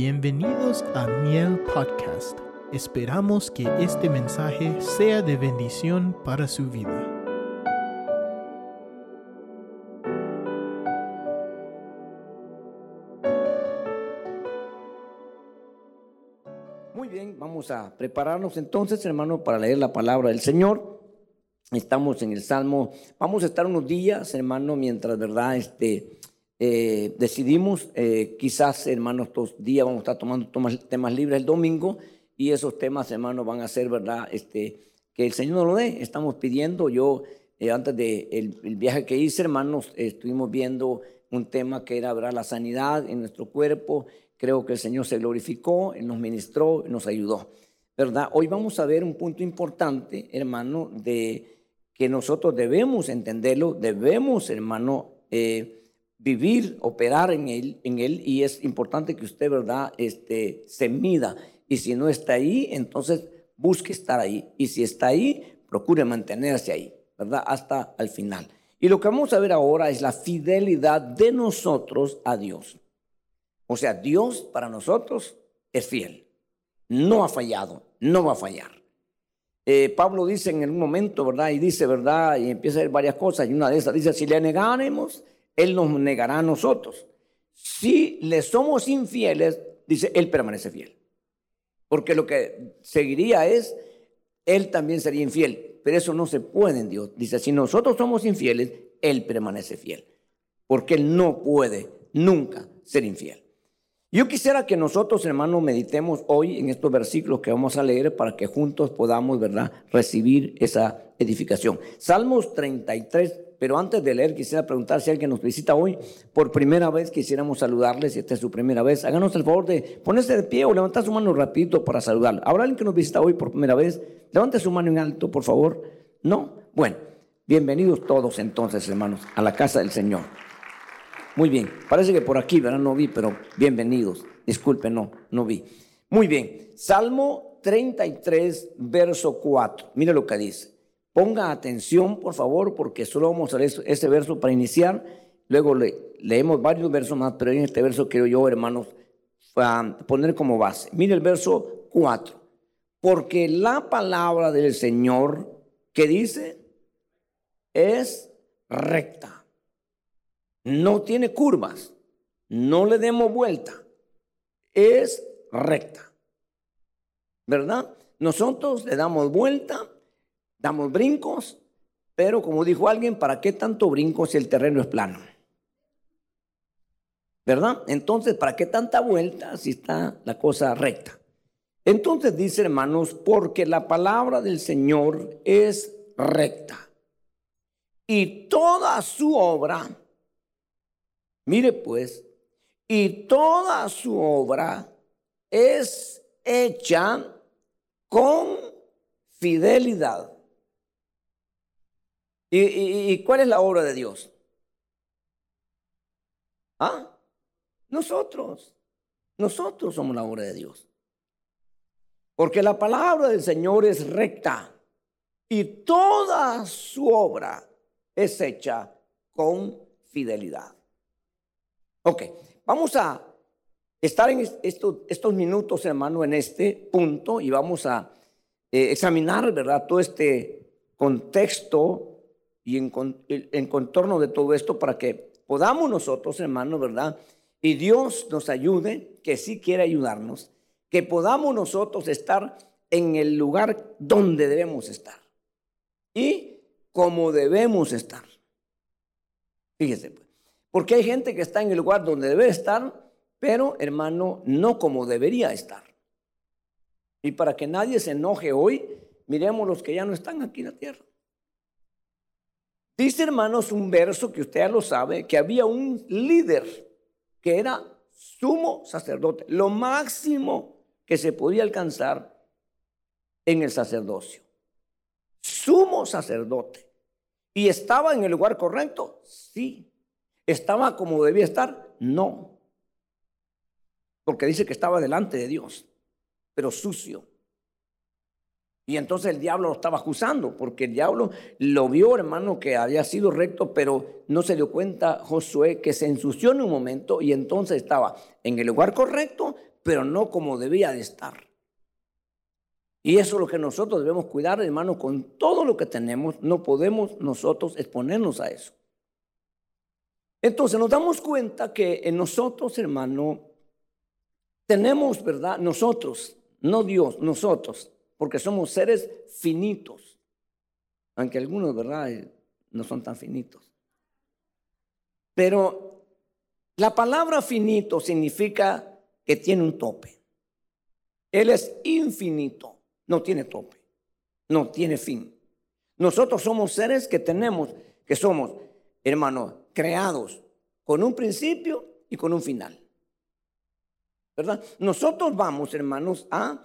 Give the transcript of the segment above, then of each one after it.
Bienvenidos a Miel Podcast. Esperamos que este mensaje sea de bendición para su vida. Muy bien, vamos a prepararnos entonces, hermano, para leer la palabra del Señor. Estamos en el Salmo. Vamos a estar unos días, hermano, mientras, ¿verdad? Este, eh, decidimos, eh, quizás, hermanos, estos días vamos a estar tomando temas, libres el domingo y esos temas, hermanos, van a ser, ¿verdad? Este, que el Señor nos lo dé. Estamos pidiendo, yo, eh, antes del de el viaje que hice, hermanos, estuvimos viendo un tema que era, ¿verdad? La sanidad en nuestro cuerpo. Creo que el Señor se glorificó, nos ministró, nos ayudó, ¿verdad? Hoy vamos a ver un punto importante, hermano, de que nosotros debemos entenderlo, debemos, hermano, eh, vivir, operar en él, en él, y es importante que usted, ¿verdad?, este, se mida. Y si no está ahí, entonces busque estar ahí. Y si está ahí, procure mantenerse ahí, ¿verdad?, hasta el final. Y lo que vamos a ver ahora es la fidelidad de nosotros a Dios. O sea, Dios para nosotros es fiel. No ha fallado, no va a fallar. Eh, Pablo dice en un momento, ¿verdad? Y dice, ¿verdad? Y empieza a ver varias cosas. Y una de esas dice, si le negáremos, él nos negará a nosotros. Si le somos infieles, dice, Él permanece fiel. Porque lo que seguiría es, Él también sería infiel. Pero eso no se puede en Dios. Dice, si nosotros somos infieles, Él permanece fiel. Porque Él no puede nunca ser infiel. Yo quisiera que nosotros, hermanos, meditemos hoy en estos versículos que vamos a leer para que juntos podamos, ¿verdad?, recibir esa edificación. Salmos 33, pero antes de leer, quisiera preguntar si alguien nos visita hoy por primera vez, quisiéramos saludarles, si esta es su primera vez. Háganos el favor de ponerse de pie o levantar su mano rapidito para saludarle. ¿Habrá alguien que nos visita hoy por primera vez? Levante su mano en alto, por favor. ¿No? Bueno, bienvenidos todos entonces, hermanos, a la casa del Señor. Muy bien, parece que por aquí, ¿verdad? No vi, pero bienvenidos. Disculpen, no, no vi. Muy bien, Salmo 33, verso 4. Mire lo que dice. Ponga atención, por favor, porque solo vamos a leer ese verso para iniciar. Luego leemos varios versos más, pero en este verso quiero yo, hermanos, poner como base. Mire el verso 4. Porque la palabra del Señor que dice es recta. No tiene curvas. No le demos vuelta. Es recta. ¿Verdad? Nosotros le damos vuelta damos brincos, pero como dijo alguien, ¿para qué tanto brinco si el terreno es plano? ¿Verdad? Entonces, ¿para qué tanta vuelta si está la cosa recta? Entonces dice, hermanos, porque la palabra del Señor es recta. Y toda su obra, mire pues, y toda su obra es hecha con fidelidad. ¿Y, cuál es la obra de Dios? ¿Ah? Nosotros. Nosotros somos la obra de Dios. Porque la palabra del Señor es recta y toda su obra es hecha con fidelidad. Ok, vamos a estar en estos, estos minutos, hermano, en este punto y vamos a eh, examinar, ¿verdad? Todo este contexto y en, contorno de todo esto para que podamos nosotros, hermanos, ¿verdad? Y Dios nos ayude, que sí quiere ayudarnos, que podamos nosotros estar en el lugar donde debemos estar y como debemos estar. Fíjese, pues, porque hay gente que está en el lugar donde debe estar, pero hermano, no como debería estar. Y para que nadie se enoje hoy, miremos los que ya no están aquí en la tierra. Dice, hermanos, un verso que usted ya lo sabe, que había un líder que era sumo sacerdote, lo máximo que se podía alcanzar en el sacerdocio. Sumo sacerdote. ¿Y estaba en el lugar correcto? Sí. ¿Estaba como debía estar? No. Porque dice que estaba delante de Dios, pero sucio. Y entonces el diablo lo estaba acusando, porque el diablo lo vio, hermano, que había sido recto, pero no se dio cuenta Josué que se ensució en un momento y entonces estaba en el lugar correcto, pero no como debía de estar. Y eso es lo que nosotros debemos cuidar, hermano, con todo lo que tenemos. No podemos nosotros exponernos a eso. Entonces nos damos cuenta que en nosotros, hermano, tenemos, ¿verdad? Nosotros, no Dios, nosotros, porque somos seres finitos. Aunque algunos, ¿verdad? No son tan finitos. Pero la palabra finito significa que tiene un tope. Él es infinito no tiene tope, no tiene fin. Nosotros somos seres que tenemos, que somos, hermanos, creados con un principio y con un final. ¿Verdad? Nosotros vamos, hermanos, a,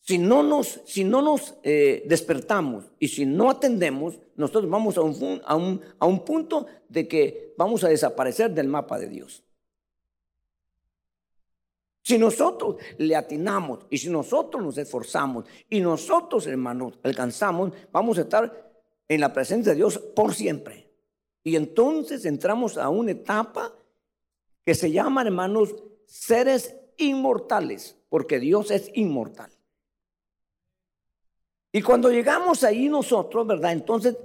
si no nos, si no nos eh, despertamos y si no atendemos, nosotros vamos a un, a, un, a un punto de que vamos a desaparecer del mapa de Dios. Si nosotros le atinamos y si nosotros nos esforzamos y nosotros, hermanos, alcanzamos, vamos a estar en la presencia de Dios por siempre. Y entonces entramos a una etapa que se llama, hermanos, seres inmortales, porque Dios es inmortal. Y cuando llegamos ahí nosotros, ¿verdad? Entonces,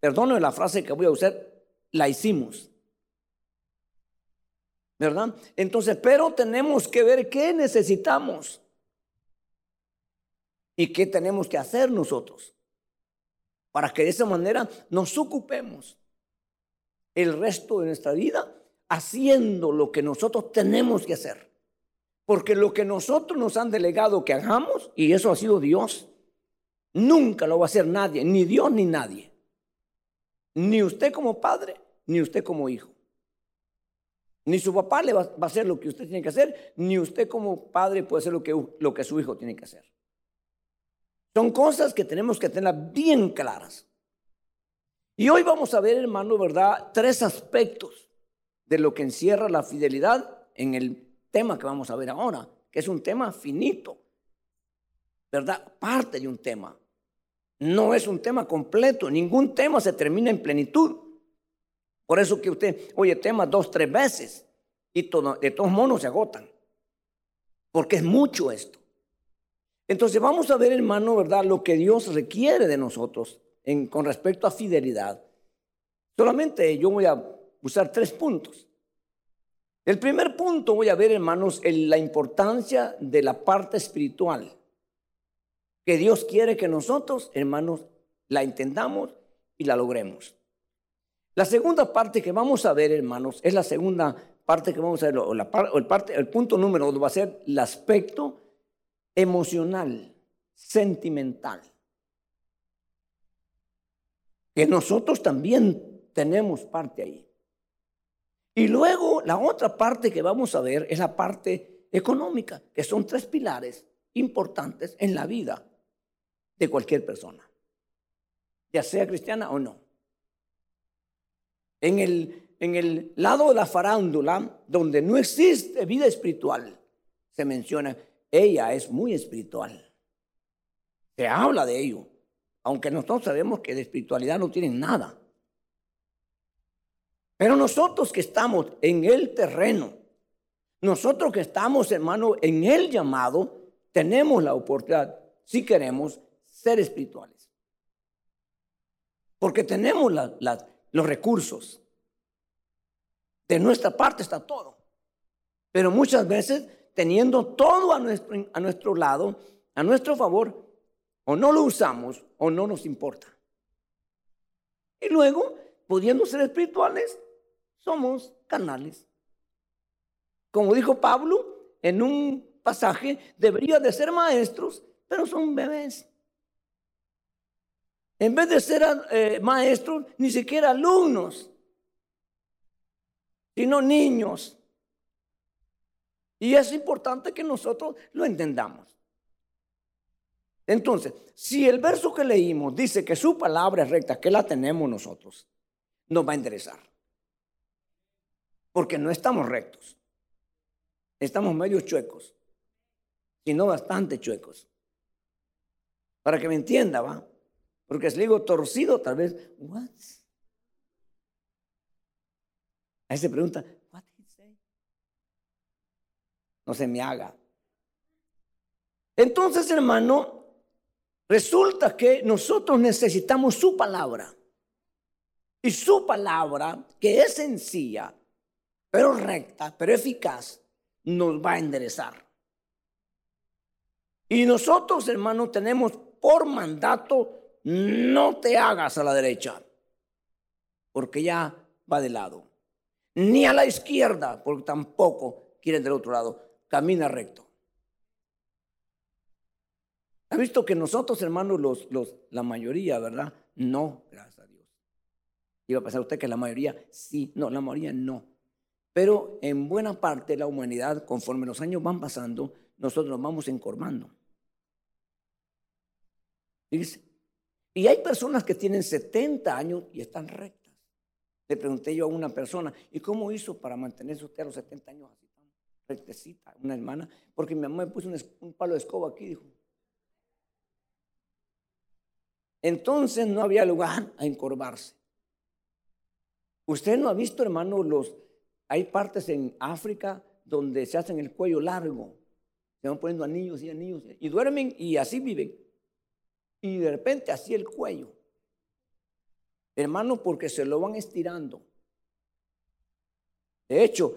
perdónenme la frase que voy a usar, la hicimos. ¿verdad? Entonces, pero tenemos que ver qué necesitamos y qué tenemos que hacer nosotros para que de esa manera nos ocupemos el resto de nuestra vida haciendo lo que nosotros tenemos que hacer. Porque lo que nosotros nos han delegado que hagamos, y eso ha sido Dios, nunca lo va a hacer nadie, ni Dios ni nadie. Ni usted como padre, ni usted como hijo. Ni su papá le va, a hacer lo que usted tiene que hacer, ni usted como padre puede hacer lo que, lo que su hijo tiene que hacer. Son cosas que tenemos que tener bien claras. Y hoy vamos a ver, hermano, ¿verdad? Tres aspectos de lo que encierra la fidelidad en el tema que vamos a ver ahora, que es un tema finito, ¿verdad? Parte de un tema. No es un tema completo, ningún tema se termina en plenitud. Por eso que usted oye temas dos, tres veces y de todos modos se agotan. Porque es mucho esto. Entonces vamos a ver, hermano, ¿verdad? Lo que Dios requiere de nosotros en, con respecto a fidelidad. Solamente yo voy a usar tres puntos. El primer punto voy a ver, hermanos, la importancia de la parte espiritual. Que Dios quiere que nosotros, hermanos, la entendamos y la logremos. La segunda parte que vamos a ver, hermanos, es la segunda parte que vamos a ver, o, la, el, parte, el punto número dos va a ser el aspecto emocional, sentimental. Que nosotros también tenemos parte ahí. Y luego la otra parte que vamos a ver es la parte económica, que son tres pilares importantes en la vida de cualquier persona, ya sea cristiana o no. En el, en el lado de la farándula, donde no existe vida espiritual, se menciona, ella es muy espiritual. Se habla de ello, aunque nosotros sabemos que de espiritualidad no tienen nada. Pero nosotros que estamos en el terreno, nosotros que estamos, hermano, en el llamado, tenemos la oportunidad, si queremos, ser espirituales. Porque tenemos los recursos. De nuestra parte está todo. Pero muchas veces, teniendo todo a nuestro, lado, a nuestro favor, o no lo usamos o no nos importa. Y luego, pudiendo ser espirituales, somos canales. Como dijo Pablo en un pasaje, debería de ser maestros, pero son bebés. En vez de ser eh, maestros, ni siquiera alumnos, sino niños. Y es importante que nosotros lo entendamos. Entonces, si el verso que leímos dice que su palabra es recta, que la tenemos nosotros, nos va a interesar. Porque no estamos rectos. Estamos medio chuecos, sino bastante chuecos. Para que me entienda, ¿va? Porque si le digo torcido, tal vez, what? Ahí se pregunta, what did he say? no se me haga. Entonces, hermano, resulta que nosotros necesitamos su palabra. Y su palabra, que es sencilla, pero recta, pero eficaz, nos va a enderezar. Y nosotros, hermanos, tenemos por mandato, no te hagas a la derecha, porque ya va de lado. Ni a la izquierda, porque tampoco quiere del otro lado. Camina recto. ¿Ha visto que nosotros, hermanos, los, los, la mayoría, ¿verdad? No, gracias a Dios. Iba a pensar usted que la mayoría sí, no, la mayoría no. Pero en buena parte la humanidad, conforme los años van pasando, nosotros nos vamos encorvando. Y hay personas que tienen 70 años y están rectas. Le pregunté yo a una persona, ¿y cómo hizo para mantenerse usted a los 70 años así tan rectecita? Una hermana, porque mi mamá me puso un, palo de escoba aquí, dijo. Entonces no había lugar a encorvarse. Usted no ha visto, hermano, los hay partes en África donde se hacen el cuello largo. Se van poniendo anillos y anillos y duermen y así viven y de repente así el cuello. Hermano, porque se lo van estirando. De hecho,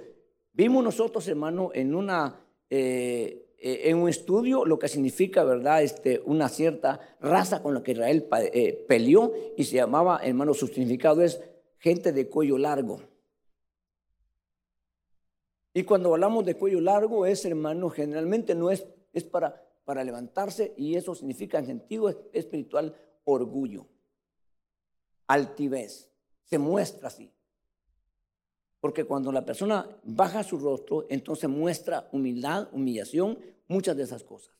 vimos nosotros, hermano, en una eh, eh, en un estudio lo que significa, ¿verdad? Este, una cierta raza con la que Israel eh, peleó y se llamaba, hermano, su significado es gente de cuello largo. Y cuando hablamos de cuello largo es, hermano, generalmente no es, es para para levantarse y eso significa en sentido espiritual orgullo, altivez, se muestra así. Porque cuando la persona baja su rostro, entonces muestra humildad, humillación, muchas de esas cosas.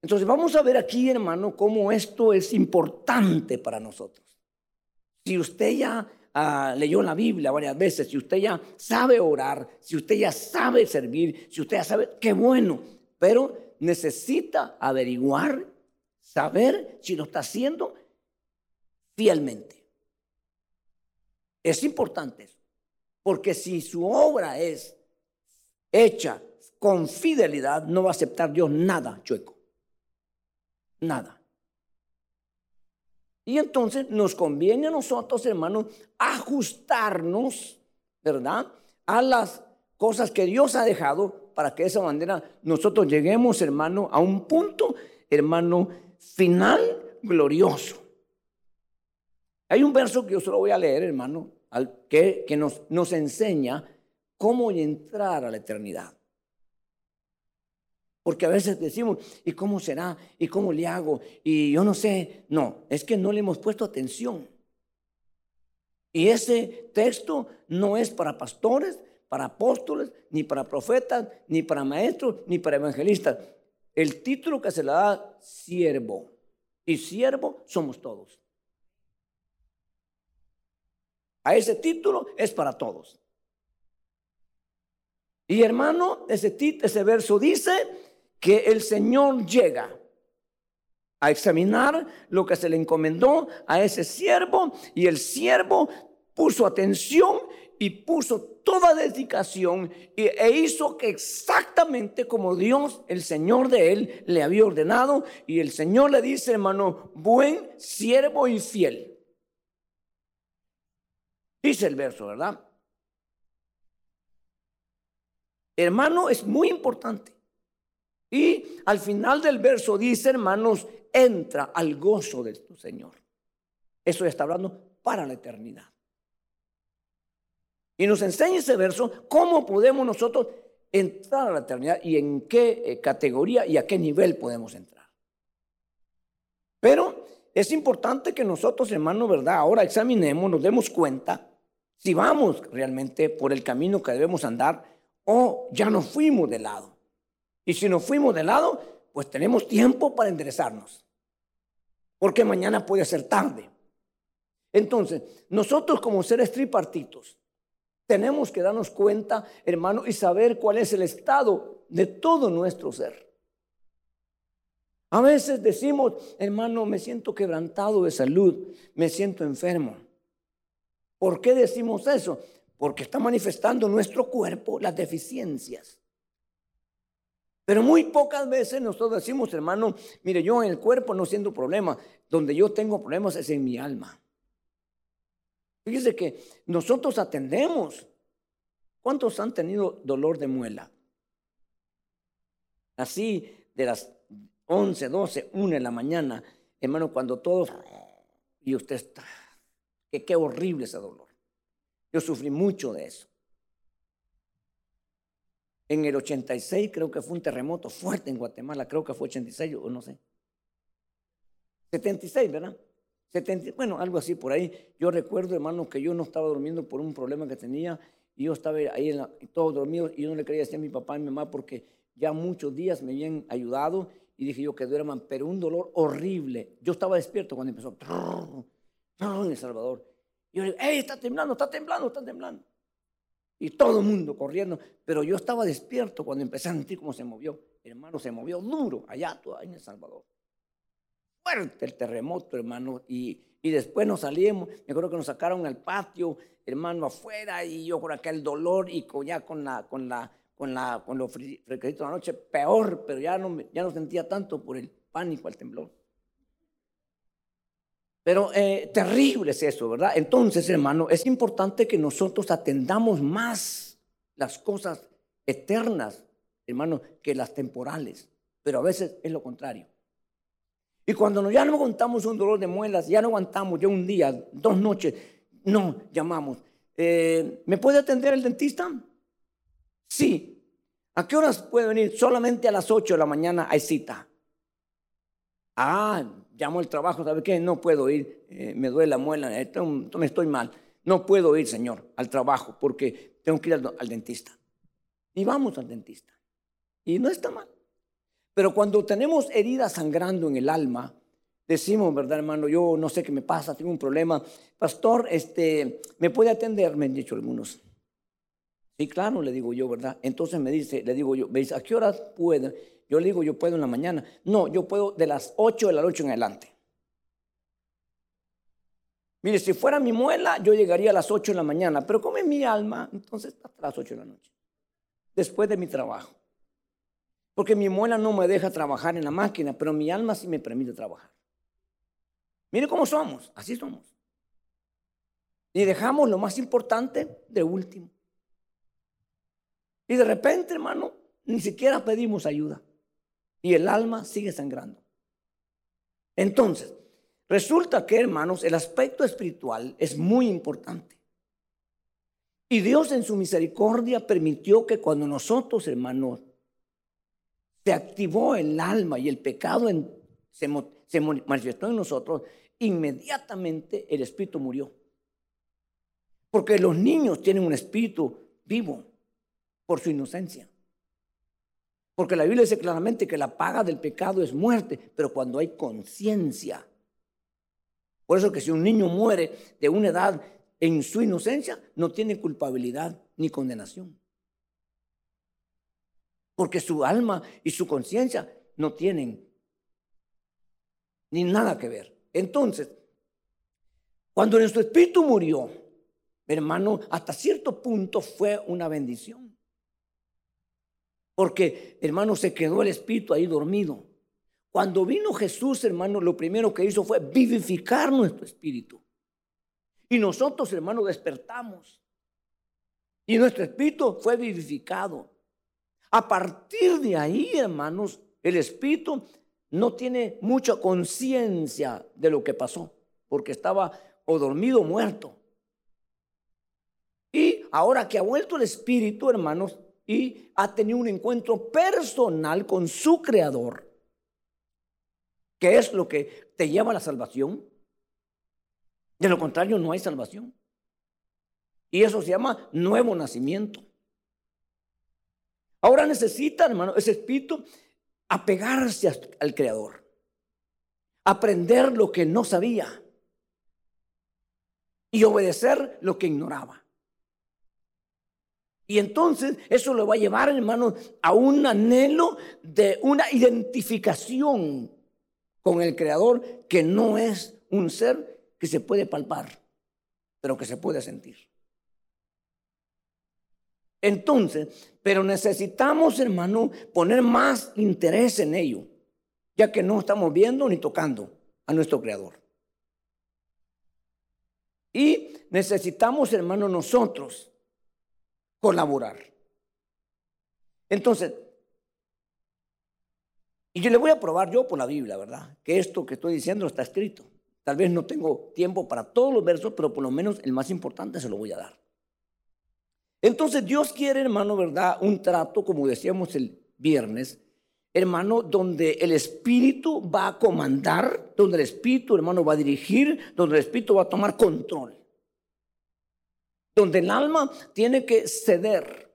Entonces vamos a ver aquí, hermano, cómo esto es importante para nosotros. Si usted ya ah, leyó la Biblia varias veces, si usted ya sabe orar, si usted ya sabe servir, si usted ya sabe, qué bueno pero necesita averiguar, saber si lo está haciendo fielmente. Es importante eso, porque si su obra es hecha con fidelidad, no va a aceptar Dios nada chueco. Nada. Y entonces nos conviene a nosotros, hermanos, ajustarnos, ¿verdad? A las cosas que Dios ha dejado para que de esa manera nosotros lleguemos, hermano, a un punto, hermano, final glorioso. Hay un verso que yo solo voy a leer, hermano, que, que nos, nos enseña cómo entrar a la eternidad. Porque a veces decimos, ¿y cómo será? ¿Y cómo le hago? Y yo no sé. No, es que no le hemos puesto atención. Y ese texto no es para pastores, para apóstoles, ni para profetas, ni para maestros, ni para evangelistas. El título que se le da, siervo. Y siervo somos todos. A ese título es para todos. Y hermano, ese, ese verso dice que el Señor llega a examinar lo que se le encomendó a ese siervo y el siervo puso atención y puso toda dedicación e hizo que exactamente como Dios, el Señor de él, le había ordenado. Y el Señor le dice, hermano, buen siervo y fiel. Dice el verso, ¿verdad? Hermano, es muy importante. Y al final del verso dice, hermanos, entra al gozo de tu Señor. Eso está hablando para la eternidad. Y nos enseña ese verso cómo podemos nosotros entrar a la eternidad y en qué eh, categoría y a qué nivel podemos entrar. Pero es importante que nosotros, hermano, ¿verdad? Ahora examinemos, nos demos cuenta si vamos realmente por el camino que debemos andar o ya nos fuimos de lado. Y si nos fuimos de lado, pues tenemos tiempo para enderezarnos. Porque mañana puede ser tarde. Entonces, nosotros como seres tripartitos, tenemos que darnos cuenta, hermano, y saber cuál es el estado de todo nuestro ser. A veces decimos, hermano, me siento quebrantado de salud, me siento enfermo. ¿Por qué decimos eso? Porque está manifestando nuestro cuerpo las deficiencias Pero muy pocas veces nosotros decimos, hermano, mire, yo en el cuerpo no siento problema, donde yo tengo problemas es en mi alma. Fíjese que nosotros atendemos. ¿Cuántos han tenido dolor de muela? Así de las 11, 12, 1 de la mañana, hermano, cuando todos, y usted está, qué horrible ese dolor. Yo sufrí mucho de eso. En el 86 creo que fue un terremoto fuerte en Guatemala, creo que fue 86 o no sé. 76, ¿verdad? 70, bueno, algo así por ahí. Yo recuerdo, hermano, que yo no estaba durmiendo por un problema que tenía y yo estaba ahí en todo dormido y yo no le quería decir a mi papá y mi mamá porque ya muchos días me habían ayudado y dije yo que duerman, pero un dolor horrible. Yo estaba despierto cuando empezó en El Salvador. Y yo le digo, ¡Ey, está temblando, está temblando, está temblando! Y todo el mundo corriendo. Pero yo estaba despierto cuando empecé a sentir cómo se movió. hermano se movió duro allá en El Salvador. Fuerte el terremoto, hermano. Y, y después nos salimos. Me acuerdo que nos sacaron al patio, hermano, afuera. Y yo con aquel dolor y ya con la, con la, con la, con los fresquecitos de la noche, peor. Pero ya no, ya no sentía tanto por el pánico, el temblor. Pero eh, terrible es eso, ¿verdad? Entonces, hermano, es importante que nosotros atendamos más las cosas eternas, hermano, que las temporales. Pero a veces es lo contrario. Y cuando ya no aguantamos un dolor de muelas, ya no aguantamos ya un día, dos noches, no, llamamos. Eh, ¿Me puede atender el dentista? Sí. ¿A qué horas puede venir? Solamente a las 8 de la mañana hay cita. Ah, llamo al trabajo, ¿sabe qué? No puedo ir, eh, me duele la muela, me estoy mal. No puedo ir, señor, al trabajo porque tengo que ir al, dentista. Y vamos al dentista. Y no está mal. Pero cuando tenemos heridas sangrando en el alma, decimos, ¿verdad, hermano? Yo no sé qué me pasa, tengo un problema. Pastor, este, ¿me puede atender? Me han dicho algunos. Sí, claro, le digo yo, ¿verdad? Entonces me dice, le digo yo, me ¿a qué horas puede? Yo le digo, yo puedo en la mañana. No, yo puedo de las 8 de la noche en adelante. Mire, si fuera mi muela, yo llegaría a las 8 de la mañana, pero como es mi alma, entonces hasta las 8 de la noche, después de mi trabajo. Porque mi muela no me deja trabajar en la máquina, pero mi alma sí me permite trabajar. Mire cómo somos, así somos. Y dejamos lo más importante de último. Y de repente, hermano, ni siquiera pedimos ayuda y el alma sigue sangrando. Entonces, resulta que, hermanos, el aspecto espiritual es muy importante. Y Dios en su misericordia permitió que cuando nosotros, hermanos, se activó el alma y el pecado se, se manifestó en nosotros, inmediatamente el espíritu murió. Porque los niños tienen un espíritu vivo por su inocencia. Porque la Biblia dice claramente que la paga del pecado es muerte, pero cuando hay conciencia. Por eso que si un niño muere de una edad en su inocencia, no tiene culpabilidad ni condenación. Porque su alma y su conciencia no tienen ni nada que ver. Entonces, cuando nuestro espíritu murió, hermano, hasta cierto punto fue una bendición. Porque, hermano, se quedó el espíritu ahí dormido. Cuando vino Jesús, hermano, lo primero que hizo fue vivificar nuestro espíritu. Y nosotros, hermano, despertamos. Y nuestro espíritu fue vivificado. A partir de ahí, hermanos, el espíritu no tiene mucha conciencia de lo que pasó, porque estaba o dormido o muerto. Y ahora que ha vuelto el espíritu, hermanos, y ha tenido un encuentro personal con su creador. ¿Qué es lo que te lleva a la salvación? De lo contrario, no hay salvación. Y eso se llama nuevo nacimiento. Ahora necesita, hermano, ese espíritu apegarse al Creador, aprender lo que no sabía y obedecer lo que ignoraba. Y entonces eso lo va a llevar, hermano, a un anhelo de una identificación con el Creador que no es un ser que se puede palpar, pero que se puede sentir. Entonces, pero necesitamos, hermano, poner más interés en ello, ya que no estamos viendo ni tocando a nuestro Creador. Y necesitamos, hermano, nosotros colaborar. Entonces, y yo le voy a probar yo por la Biblia, ¿verdad? Que esto que estoy diciendo está escrito. Tal vez no tengo tiempo para todos los versos, pero por lo menos el más importante se lo voy a dar. Entonces Dios quiere, hermano, ¿verdad? Un trato, como decíamos el viernes, hermano, donde el Espíritu va a comandar, donde el Espíritu, hermano, va a dirigir, donde el Espíritu va a tomar control. Donde el alma tiene que ceder.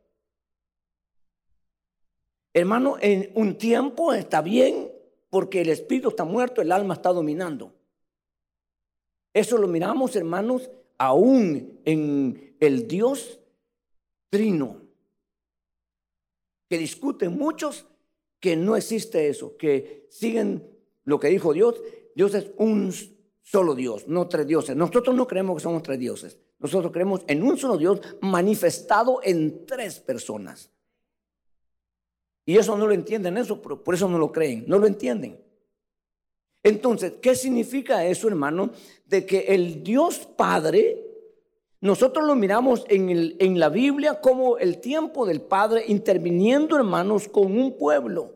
Hermano, en un tiempo está bien porque el Espíritu está muerto, el alma está dominando. Eso lo miramos, hermanos, aún en el Dios trino. Que discuten muchos que no existe eso, que siguen lo que dijo Dios. Dios es un solo Dios, no tres dioses. Nosotros no creemos que somos tres dioses. Nosotros creemos en un solo Dios manifestado en tres personas. Y eso no lo entienden, eso, por eso no lo creen, no lo entienden. Entonces, ¿qué significa eso, hermano? De que el Dios Padre, nosotros lo miramos en, la Biblia como el tiempo del Padre interviniendo, hermanos, con un pueblo,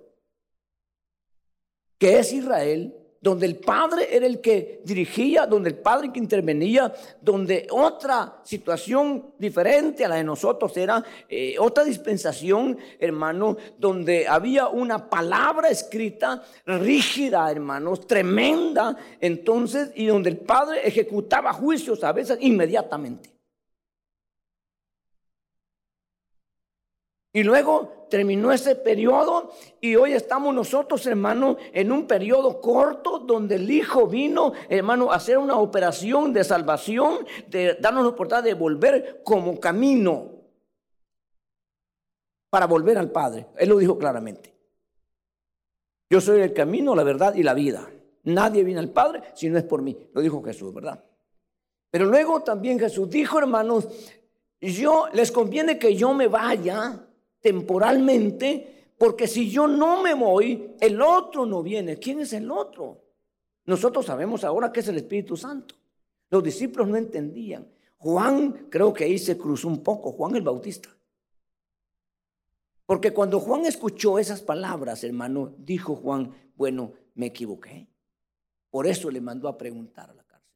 que es Israel, donde el padre era el que dirigía, donde el padre que intervenía, donde otra situación diferente a la de nosotros era eh, otra dispensación, hermano, donde había una palabra escrita rígida, hermanos, tremenda, entonces, y donde el padre ejecutaba juicios a veces inmediatamente. Y luego terminó ese periodo y hoy estamos nosotros, hermano, en un periodo corto donde el Hijo vino, hermano, a hacer una operación de salvación, de darnos la oportunidad de volver como camino para volver al Padre. Él lo dijo claramente. Yo soy el camino, la verdad y la vida. Nadie viene al Padre si no es por mí. Lo dijo Jesús, ¿verdad? Pero luego también Jesús dijo, hermanos, yo les conviene que yo me vaya temporalmente, porque si yo no me voy, el otro no viene. ¿Quién es el otro? Nosotros sabemos ahora que es el Espíritu Santo. Los discípulos no entendían. Juan, creo que ahí se cruzó un poco, Juan el Bautista. Porque cuando Juan escuchó esas palabras, hermano, dijo Juan, bueno, me equivoqué. Por eso le mandó a preguntar a la cárcel.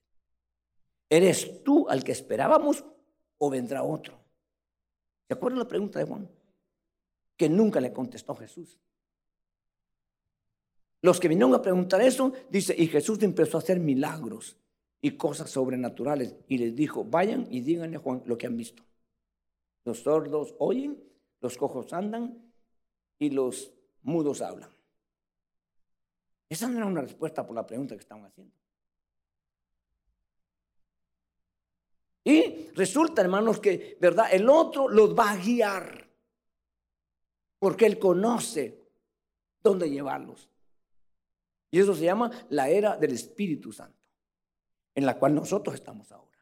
¿Eres tú al que esperábamos o vendrá otro? ¿Se acuerdan la pregunta de Juan? Que nunca le contestó Jesús. Los que vinieron a preguntar eso, dice, y Jesús empezó a hacer milagros y cosas sobrenaturales. Y les dijo, vayan y díganle a Juan lo que han visto. Los sordos oyen, los cojos andan y los mudos hablan. Esa no era una respuesta por la pregunta que estaban haciendo. Y resulta, hermanos, que, ¿verdad? El otro los va a guiar porque Él conoce dónde llevarlos. Y eso se llama la era del Espíritu Santo, en la cual nosotros estamos ahora.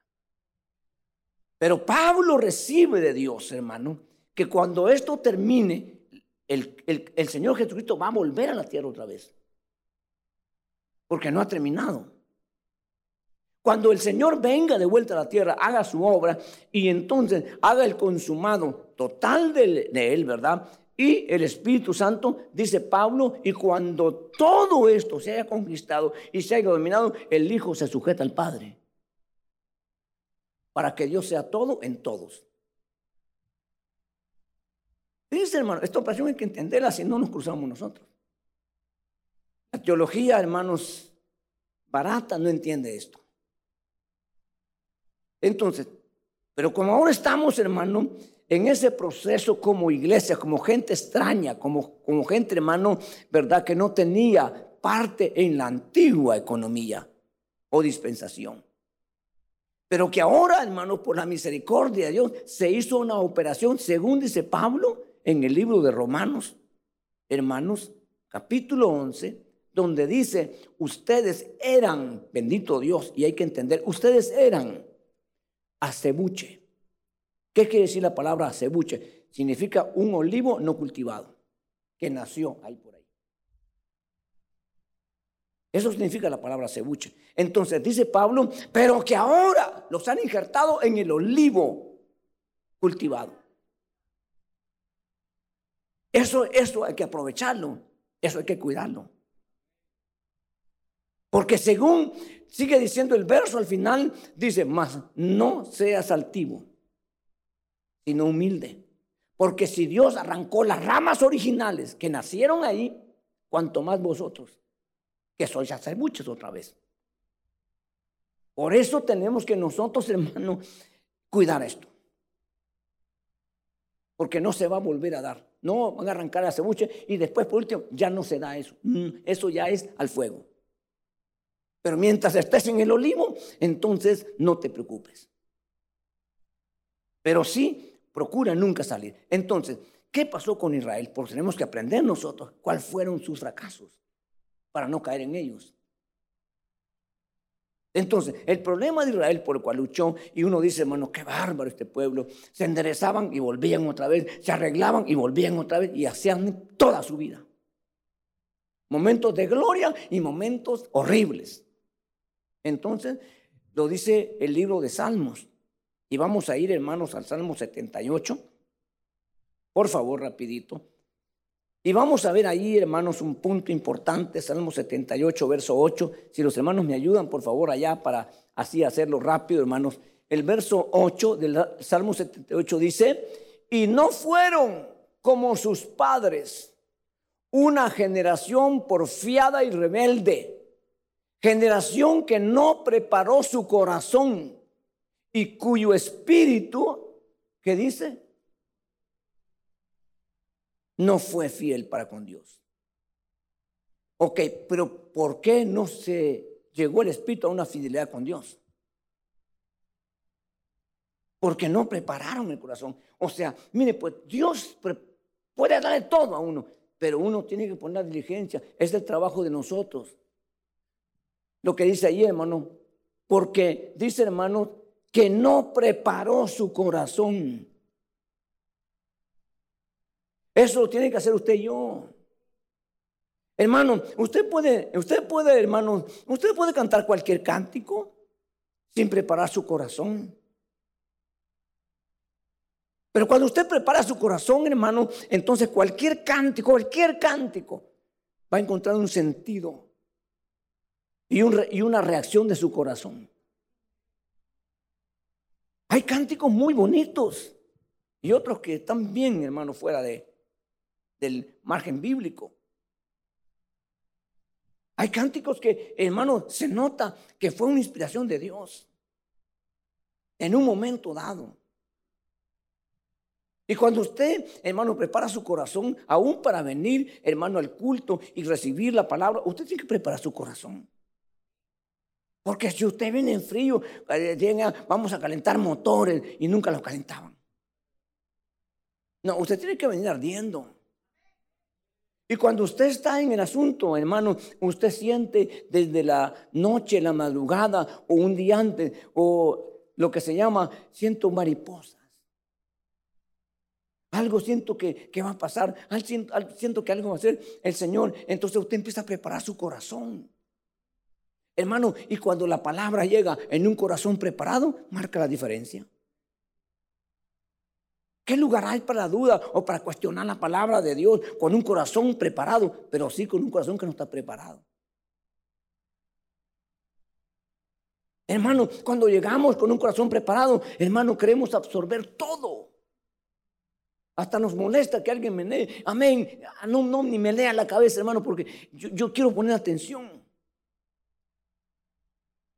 Pero Pablo recibe de Dios, hermano, que cuando esto termine, el, el, Señor Jesucristo va a volver a la tierra otra vez. Porque no ha terminado. Cuando el Señor venga de vuelta a la tierra, haga su obra y entonces haga el consumado total de, de Él, ¿verdad? Y el Espíritu Santo, dice Pablo, y cuando todo esto se haya conquistado y se haya dominado, el Hijo se sujeta al Padre. Para que Dios sea todo en todos. Fíjense, hermano, esta operación hay que entenderla si no nos cruzamos nosotros. La teología, hermanos, barata no entiende esto. Entonces, pero como ahora estamos, hermano, en ese proceso como iglesia, como gente extraña, como, como gente, hermano, ¿verdad? Que no tenía parte en la antigua economía o dispensación. Pero que ahora, hermano, por la misericordia de Dios, se hizo una operación, según dice Pablo en el libro de Romanos, hermanos, capítulo 11, donde dice, ustedes eran, bendito Dios, y hay que entender, ustedes eran acebuche ¿Qué quiere decir la palabra cebuche? significa un olivo no cultivado, que nació ahí por ahí. Eso significa la palabra cebuche. Entonces dice Pablo, pero que ahora los han injertado en el olivo cultivado. Eso, eso hay que aprovecharlo, eso hay que cuidarlo. Porque según sigue diciendo el verso al final, dice, más no seas altivo, sino humilde. Porque si Dios arrancó las ramas originales que nacieron ahí, cuanto más vosotros, que sois hacer muchos otra vez. Por eso tenemos que nosotros, hermanos, cuidar esto. Porque no se va a volver a dar. No van a arrancar la cebuche y después, por último, ya no se da eso. Mm, eso ya es al fuego. Pero mientras estés en el olivo, entonces no te preocupes. Pero sí, procura nunca salir. Entonces, ¿qué pasó con Israel? Porque tenemos que aprender nosotros cuáles fueron sus fracasos para no caer en ellos. Entonces, el problema de Israel por el cual luchó, y uno dice, hermano, qué bárbaro este pueblo, se enderezaban y volvían otra vez, se arreglaban y volvían otra vez y hacían toda su vida. Momentos de gloria y momentos horribles. Entonces, lo dice el libro de Salmos. Y vamos a ir, hermanos, al Salmo 78. Por favor, rapidito. Y vamos a ver ahí, hermanos, un punto importante, Salmo 78, verso 8. Si los hermanos me ayudan, por favor, allá para así hacerlo rápido, hermanos. El verso 8 del Salmo 78 dice, y no fueron como sus padres, una generación porfiada y rebelde generación que no preparó su corazón y cuyo espíritu, ¿qué dice? No fue fiel para con Dios. Ok, pero ¿por qué no se llegó el espíritu a una fidelidad con Dios? Porque no prepararon el corazón. O sea, mire, pues Dios puede darle todo a uno, pero uno tiene que poner diligencia. Es el trabajo de nosotros lo que dice ahí, hermano, porque dice, hermano, que no preparó su corazón. Eso lo tiene que hacer usted y yo. Hermano, usted puede, usted puede, hermano, usted puede cantar cualquier cántico sin preparar su corazón. Pero cuando usted prepara su corazón, hermano, entonces cualquier cántico, cualquier cántico va a encontrar un sentido y, una reacción de su corazón. Hay cánticos muy bonitos y otros que están bien, hermano, fuera de, del margen bíblico. Hay cánticos que, hermano, se nota que fue una inspiración de Dios en un momento dado. Y cuando usted, hermano, prepara su corazón, aún para venir, hermano, al culto y recibir la palabra, usted tiene que preparar su corazón. Porque si usted viene en frío, eh, vamos a calentar motores y nunca los calentaban. No, usted tiene que venir ardiendo. Y cuando usted está en el asunto, hermano, usted siente desde la noche, la madrugada o un día antes, o lo que se llama, siento mariposas. Algo siento que, que va a pasar, siento, siento que algo va a hacer el Señor. Entonces usted empieza a preparar su corazón. Hermano, y cuando la palabra llega en un corazón preparado, marca la diferencia. ¿Qué lugar hay para la duda o para cuestionar la palabra de Dios con un corazón preparado, pero sí con un corazón que no está preparado? Hermano, cuando llegamos con un corazón preparado, hermano, queremos absorber todo. Hasta nos molesta que alguien me lee. Amén. Ah, no, no, ni me lea la cabeza, hermano, porque yo quiero poner atención.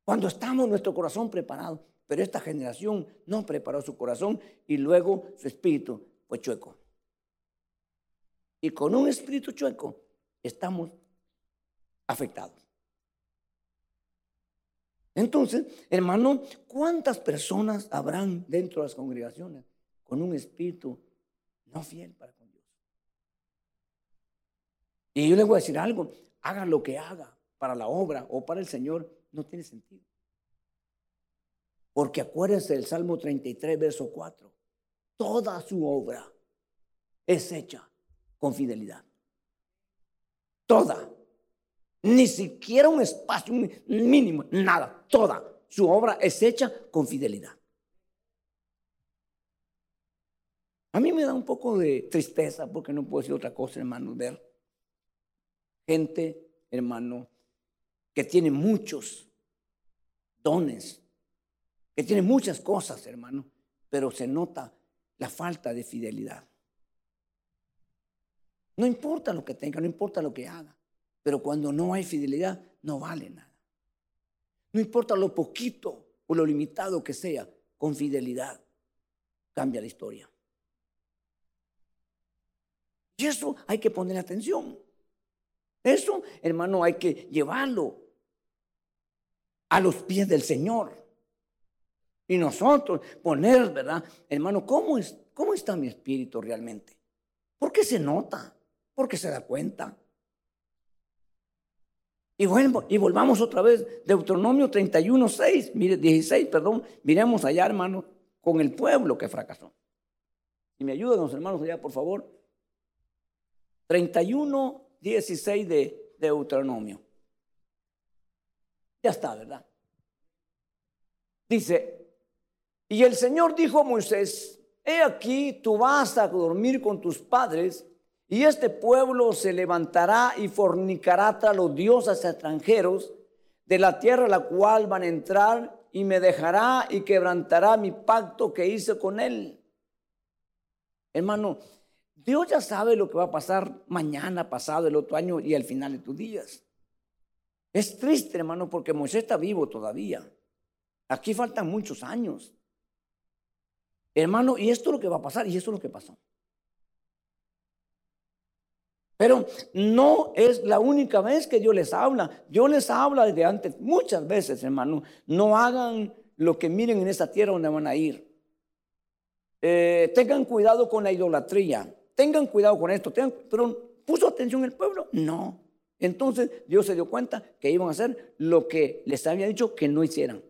Cuando estamos nuestro corazón preparado, pero esta generación no preparó su corazón y luego su espíritu fue chueco. Y con un espíritu chueco estamos afectados. Entonces, hermano, ¿cuántas personas habrán dentro de las congregaciones con un espíritu no fiel para con Dios? Y yo le voy a decir algo, haga lo que haga para la obra o para el Señor, no tiene sentido. Porque acuérdense del Salmo 33, verso 4. Toda su obra es hecha con fidelidad. Toda. Ni siquiera un espacio mínimo, nada. Toda. Su obra es hecha con fidelidad. A mí me da un poco de tristeza, porque no puedo decir otra cosa, hermano, ver gente, hermano, que tiene muchos dones, que tiene muchas cosas, hermano, pero se nota la falta de fidelidad. No importa lo que tenga, no importa lo que haga, pero cuando no hay fidelidad, no vale nada. No importa lo poquito o lo limitado que sea, con fidelidad cambia la historia. Y eso hay que poner atención. Eso, hermano, hay que llevarlo a los pies del Señor. Y nosotros poner, ¿verdad? Hermano, ¿cómo, es, ¿cómo está mi espíritu realmente? ¿Por qué se nota? ¿Por qué se da cuenta? Y, bueno, y volvamos otra vez, Deuteronomio 31, 6, mire, 16, perdón, miremos allá, hermano, con el pueblo que fracasó. Y me ayudan los hermanos allá, por favor. 31, 16 de Deuteronomio. Ya está, ¿verdad? Dice, y el Señor dijo a Moisés, he aquí, tú vas a dormir con tus padres, y este pueblo se levantará y fornicará tras los dioses extranjeros de la tierra a la cual van a entrar, y me dejará y quebrantará mi pacto que hice con él. Hermano, Dios ya sabe lo que va a pasar mañana, pasado, el otro año y al final de tus días. Es triste, hermano, porque Moisés está vivo todavía. Aquí faltan muchos años. Hermano, y esto es lo que va a pasar, y esto es lo que pasó. Pero no es la única vez que Dios les habla. Dios les habla desde antes, muchas veces, hermano. No hagan lo que miren en esa tierra donde van a ir. Eh, tengan cuidado con la idolatría tengan cuidado con esto, pero ¿puso atención el pueblo? No. Entonces Dios se dio cuenta que iban a hacer lo que les había dicho que no hicieran.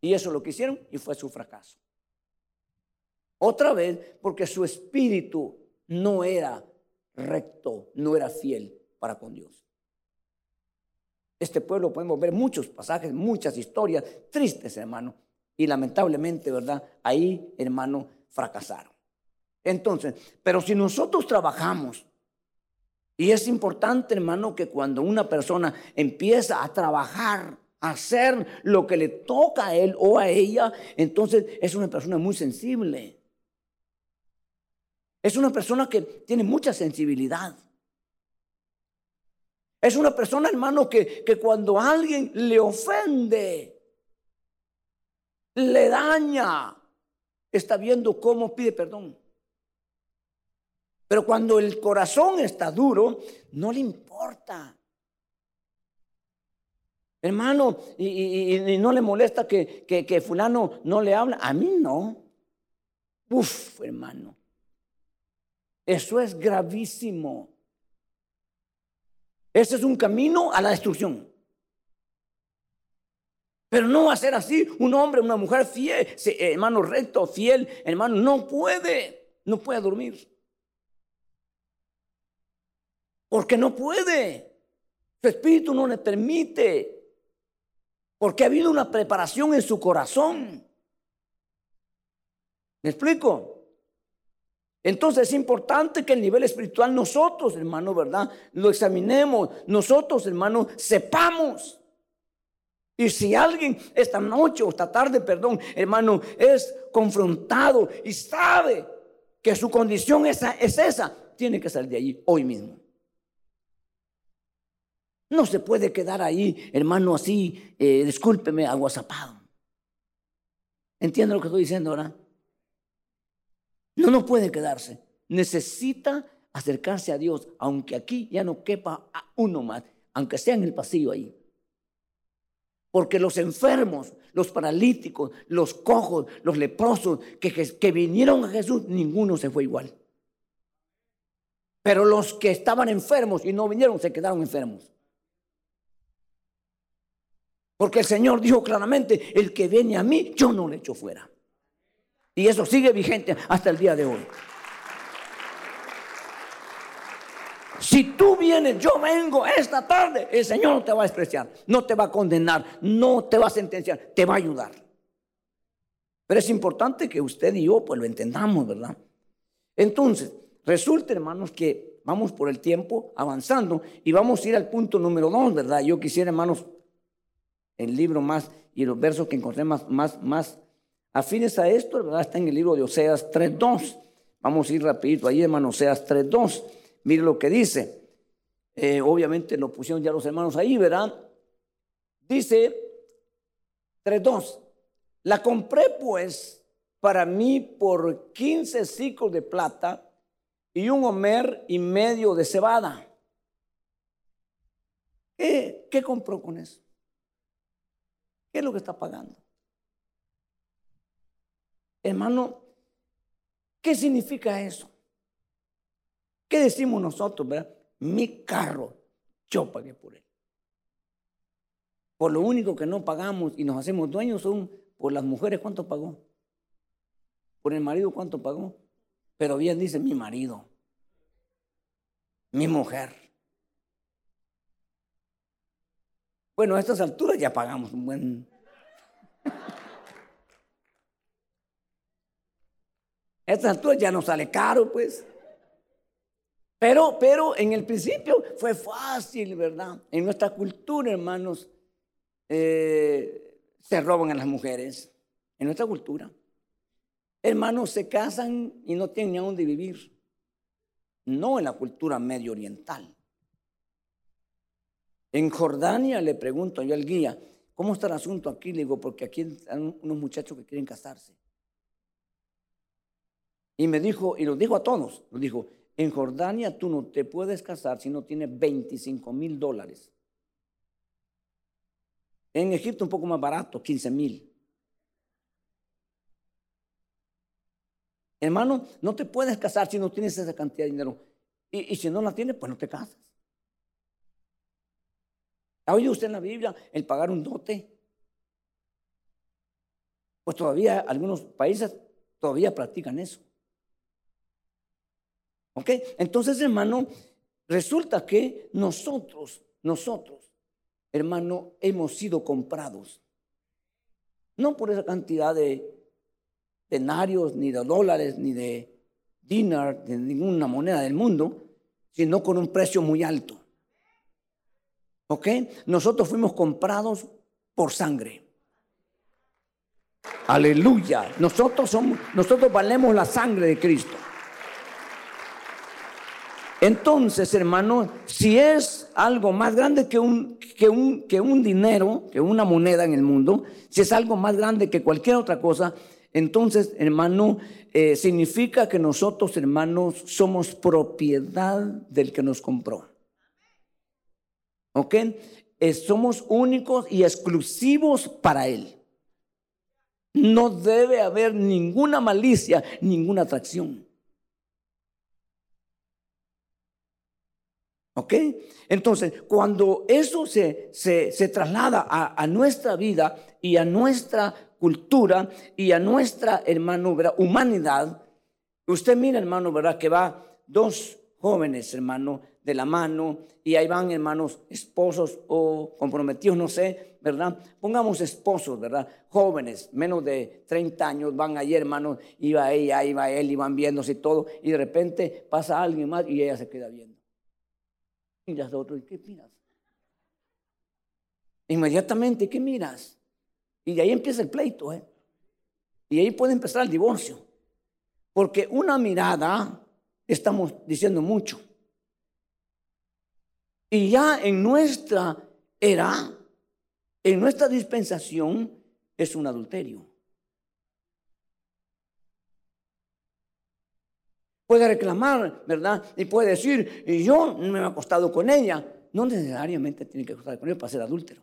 Y eso es lo que hicieron y fue su fracaso. Otra vez, porque su espíritu no era recto, no era fiel para con Dios. Este pueblo podemos ver muchos pasajes, muchas historias tristes, hermano. Y lamentablemente, ¿verdad? Ahí, hermano, fracasaron. Entonces, pero si nosotros trabajamos, y es importante, hermano, que cuando una persona empieza a trabajar, a hacer lo que le toca a él o a ella, entonces es una persona muy sensible. Es una persona que tiene mucha sensibilidad. Es una persona, hermano, que, que cuando alguien le ofende, le daña, está viendo cómo pide perdón. Pero cuando el corazón está duro, no le importa. Hermano, y, no le molesta que, fulano no le habla. A mí no. Uf, hermano. Eso es gravísimo. Ese es un camino a la destrucción. Pero no va a ser así. Un hombre, una mujer fiel, hermano recto, fiel, hermano, no puede, no puede dormir. Porque no puede. Su espíritu no le permite. Porque ha habido una preparación en su corazón. ¿Me explico? Entonces es importante que el nivel espiritual nosotros, hermano, ¿verdad? Lo examinemos. Nosotros, hermano, sepamos. Y si alguien esta noche o esta tarde, perdón, hermano, es confrontado y sabe que su condición es esa, tiene que salir de allí hoy mismo. No se puede quedar ahí, hermano, así, eh, discúlpeme, aguazapado. ¿Entiende lo que estoy diciendo ahora? No, no puede quedarse. Necesita acercarse a Dios, aunque aquí ya no quepa a uno más, aunque sea en el pasillo ahí. Porque los enfermos, los paralíticos, los cojos, los leprosos que, que vinieron a Jesús, ninguno se fue igual. Pero los que estaban enfermos y no vinieron se quedaron enfermos. Porque el Señor dijo claramente, el que viene a mí, yo no le echo fuera. Y eso sigue vigente hasta el día de hoy. Si tú vienes, yo vengo esta tarde, el Señor no te va a despreciar, no te va a condenar, no te va a sentenciar, te va a ayudar. Pero es importante que usted y yo pues lo entendamos, ¿verdad? Entonces, resulta, hermanos, que vamos por el tiempo avanzando y vamos a ir al punto número dos, ¿verdad? Yo quisiera, hermanos, el libro más y los versos que encontré más, más, más afines a esto, ¿verdad? Está en el libro de Oseas 3.2. Vamos a ir rapidito ahí, hermano, Oseas 3.2. Mire lo que dice. Eh, obviamente lo pusieron ya los hermanos ahí, ¿verdad? Dice 3.2. La compré pues para mí por 15 ciclos de plata y un homer y medio de cebada. ¿Qué, ¿Qué, compró con eso? ¿Qué es lo que está pagando? Hermano, ¿qué significa eso? ¿Qué decimos nosotros, verdad? Mi carro, yo pagué por él. Por lo único que no pagamos y nos hacemos dueños son por las mujeres, ¿cuánto pagó? Por el marido, ¿cuánto pagó? Pero bien dice mi marido, mi mujer. Bueno, a estas alturas ya pagamos un buen... A estas alturas ya nos sale caro, pues. Pero, pero en el principio fue fácil, ¿verdad? En nuestra cultura, hermanos, eh, se roban a las mujeres. En nuestra cultura. Hermanos, se casan y no tienen ni a dónde vivir. No en la cultura medio oriental. En Jordania le pregunto yo al guía, ¿cómo está el asunto aquí? Le digo, porque aquí hay unos muchachos que quieren casarse. Y me dijo, y lo dijo a todos, lo dijo, en Jordania tú no te puedes casar si no tienes 25 mil dólares. En Egipto un poco más barato, 15 mil. Hermano, no te puedes casar si no tienes esa cantidad de dinero. Y, si no la tienes, pues no te casas. ¿Ha oído usted en la Biblia el pagar un dote? Pues todavía algunos países todavía practican eso. ¿Ok? Entonces, hermano, resulta que nosotros, nosotros, hermano, hemos sido comprados. No por esa cantidad de denarios, ni de dólares, ni de dinar, de ninguna moneda del mundo, sino con un precio muy alto. ¿Ok? Nosotros fuimos comprados por sangre. Aleluya. Nosotros somos, nosotros valemos la sangre de Cristo. Entonces, hermano, si es algo más grande que un, que, un, que un dinero, que una moneda en el mundo, si es algo más grande que cualquier otra cosa, entonces, hermano, eh, significa que nosotros, hermanos, somos propiedad del que nos compró. ¿Ok? Somos únicos y exclusivos para Él. No debe haber ninguna malicia, ninguna atracción. ¿Ok? Entonces, cuando eso se, se, traslada a, a, nuestra vida y a nuestra cultura y a nuestra, hermano, humanidad, usted mira, hermano, ¿verdad? Que va dos jóvenes, hermano, de la mano, y ahí van, hermanos, esposos o comprometidos, no sé, ¿verdad? Pongamos esposos, ¿verdad? Jóvenes, menos de 30 años, van ahí, hermanos, iba ella, iba él, y van viéndose todo, y de repente pasa alguien más y ella se queda viendo. Y las otras, ¿qué miras? Inmediatamente, ¿qué miras? Y de ahí empieza el pleito, ¿eh? Y ahí puede empezar el divorcio. Porque una mirada, estamos diciendo mucho. Y ya en nuestra era, en nuestra dispensación, es un adulterio. Puede reclamar, ¿verdad? Y puede decir, yo no me he acostado con ella. No necesariamente tiene que acostar con ella para ser adúltero.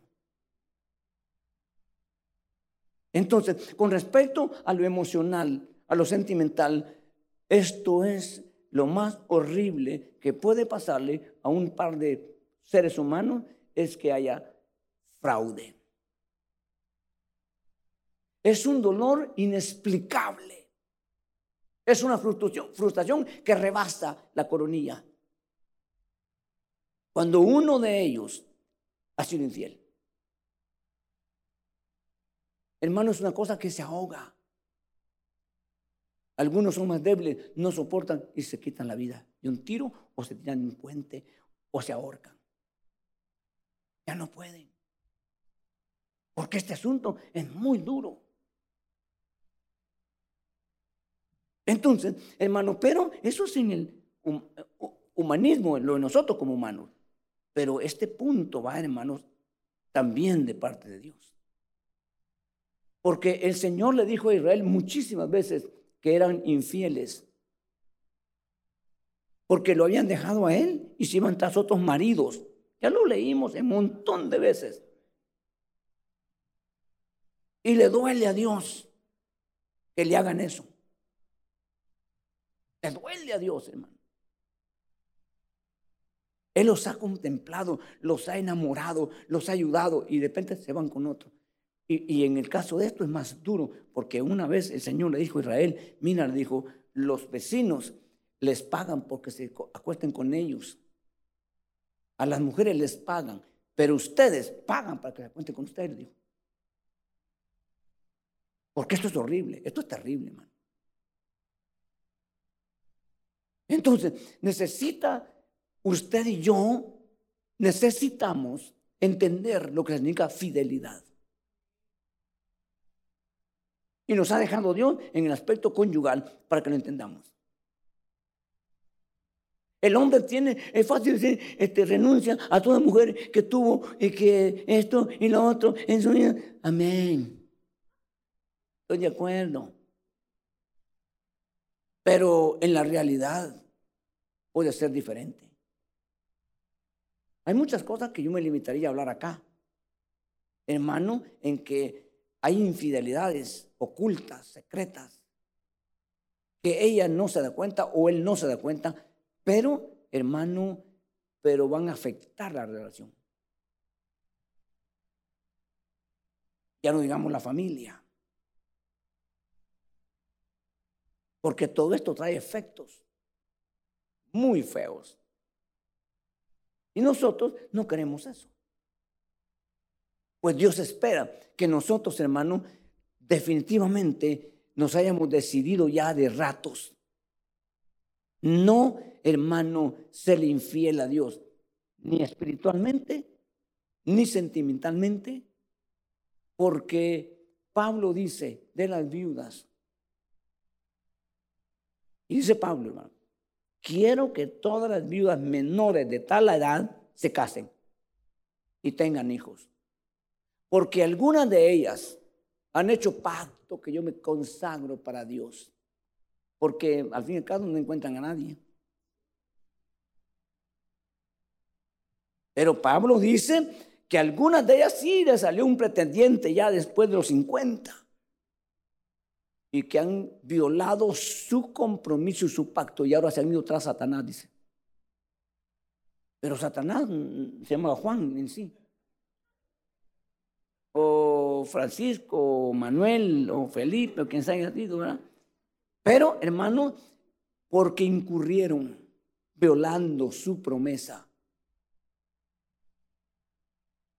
Entonces, con respecto a lo emocional, a lo sentimental, esto es lo más horrible que puede pasarle a un par de seres humanos, es que haya fraude. Es un dolor inexplicable. Es una frustración, que rebasa la coronilla. Cuando uno de ellos ha sido infiel. Hermano, es una cosa que se ahoga. Algunos son más débiles, no soportan y se quitan la vida de un tiro o se tiran de un puente o se ahorcan. Ya no pueden. Porque este asunto es muy duro. Entonces, hermano, pero eso es en el humanismo, lo de nosotros como humanos. Pero este punto va, hermanos, también de parte de Dios. Porque el Señor le dijo a Israel muchísimas veces que eran infieles. Porque lo habían dejado a él y se iban tras otros maridos. Ya lo leímos un montón de veces. Y le duele a Dios que le hagan eso. Le duele a Dios, hermano. Él los ha contemplado, los ha enamorado, los ha ayudado y de repente se van con otro. Y, en el caso de esto es más duro, porque una vez el Señor le dijo a Israel, mira, le dijo, los vecinos les pagan porque se acuesten con ellos. A las mujeres les pagan, pero ustedes pagan para que se acuesten con ustedes, dijo. Porque esto es horrible, esto es terrible, hermano. Entonces, necesita usted y yo, necesitamos entender lo que significa fidelidad. Y nos ha dejado Dios en el aspecto conyugal para que lo entendamos. El hombre tiene, es fácil decir, este, renuncia a toda mujer que tuvo y que esto y lo otro en su vida. Amén. Estoy de acuerdo. Pero en la realidad puede ser diferente. Hay muchas cosas que yo me limitaría a hablar acá. Hermano, en que hay infidelidades ocultas, secretas, que ella no se da cuenta o él no se da cuenta, pero, hermano, pero van a afectar la relación. Ya no digamos la familia. Porque todo esto trae efectos muy feos. Y nosotros no queremos eso. Pues Dios espera que nosotros, hermano, definitivamente nos hayamos decidido ya de ratos. No, hermano, ser infiel a Dios, ni espiritualmente, ni sentimentalmente, porque Pablo dice de las viudas, y dice Pablo, hermano, quiero que todas las viudas menores de tal edad se casen y tengan hijos. Porque algunas de ellas han hecho pacto que yo me consagro para Dios. Porque al fin y al cabo no encuentran a nadie. Pero Pablo dice que algunas de ellas sí le salió un pretendiente ya después de los 50 y que han violado su compromiso y su pacto y ahora se han ido tras Satanás, dice. Pero Satanás mm, se llama Juan en sí. O Francisco, o Manuel, o Felipe, o quien se haya sido, ¿verdad? Pero, hermano, porque incurrieron violando su promesa.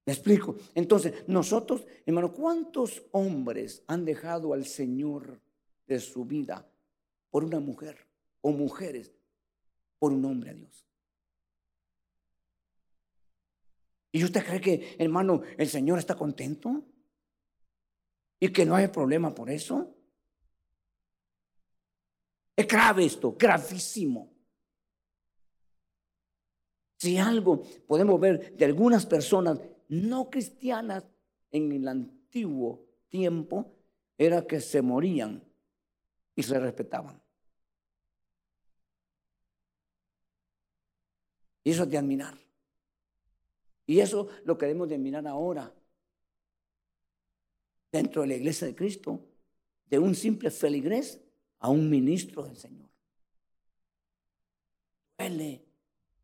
¿Me explico? Entonces, nosotros, hermano, ¿cuántos hombres han dejado al Señor de su vida por una mujer o mujeres por un hombre a Dios? ¿Y usted cree que, hermano, el Señor está contento? ¿Y que no hay problema por eso? Es grave esto, gravísimo. Si algo podemos ver de algunas personas no cristianas en el antiguo tiempo, era que se morían y se respetaban. Y eso es de admirar. Y eso lo queremos de mirar ahora. Dentro de la iglesia de Cristo, de un simple feligrés a un ministro del Señor. Duele.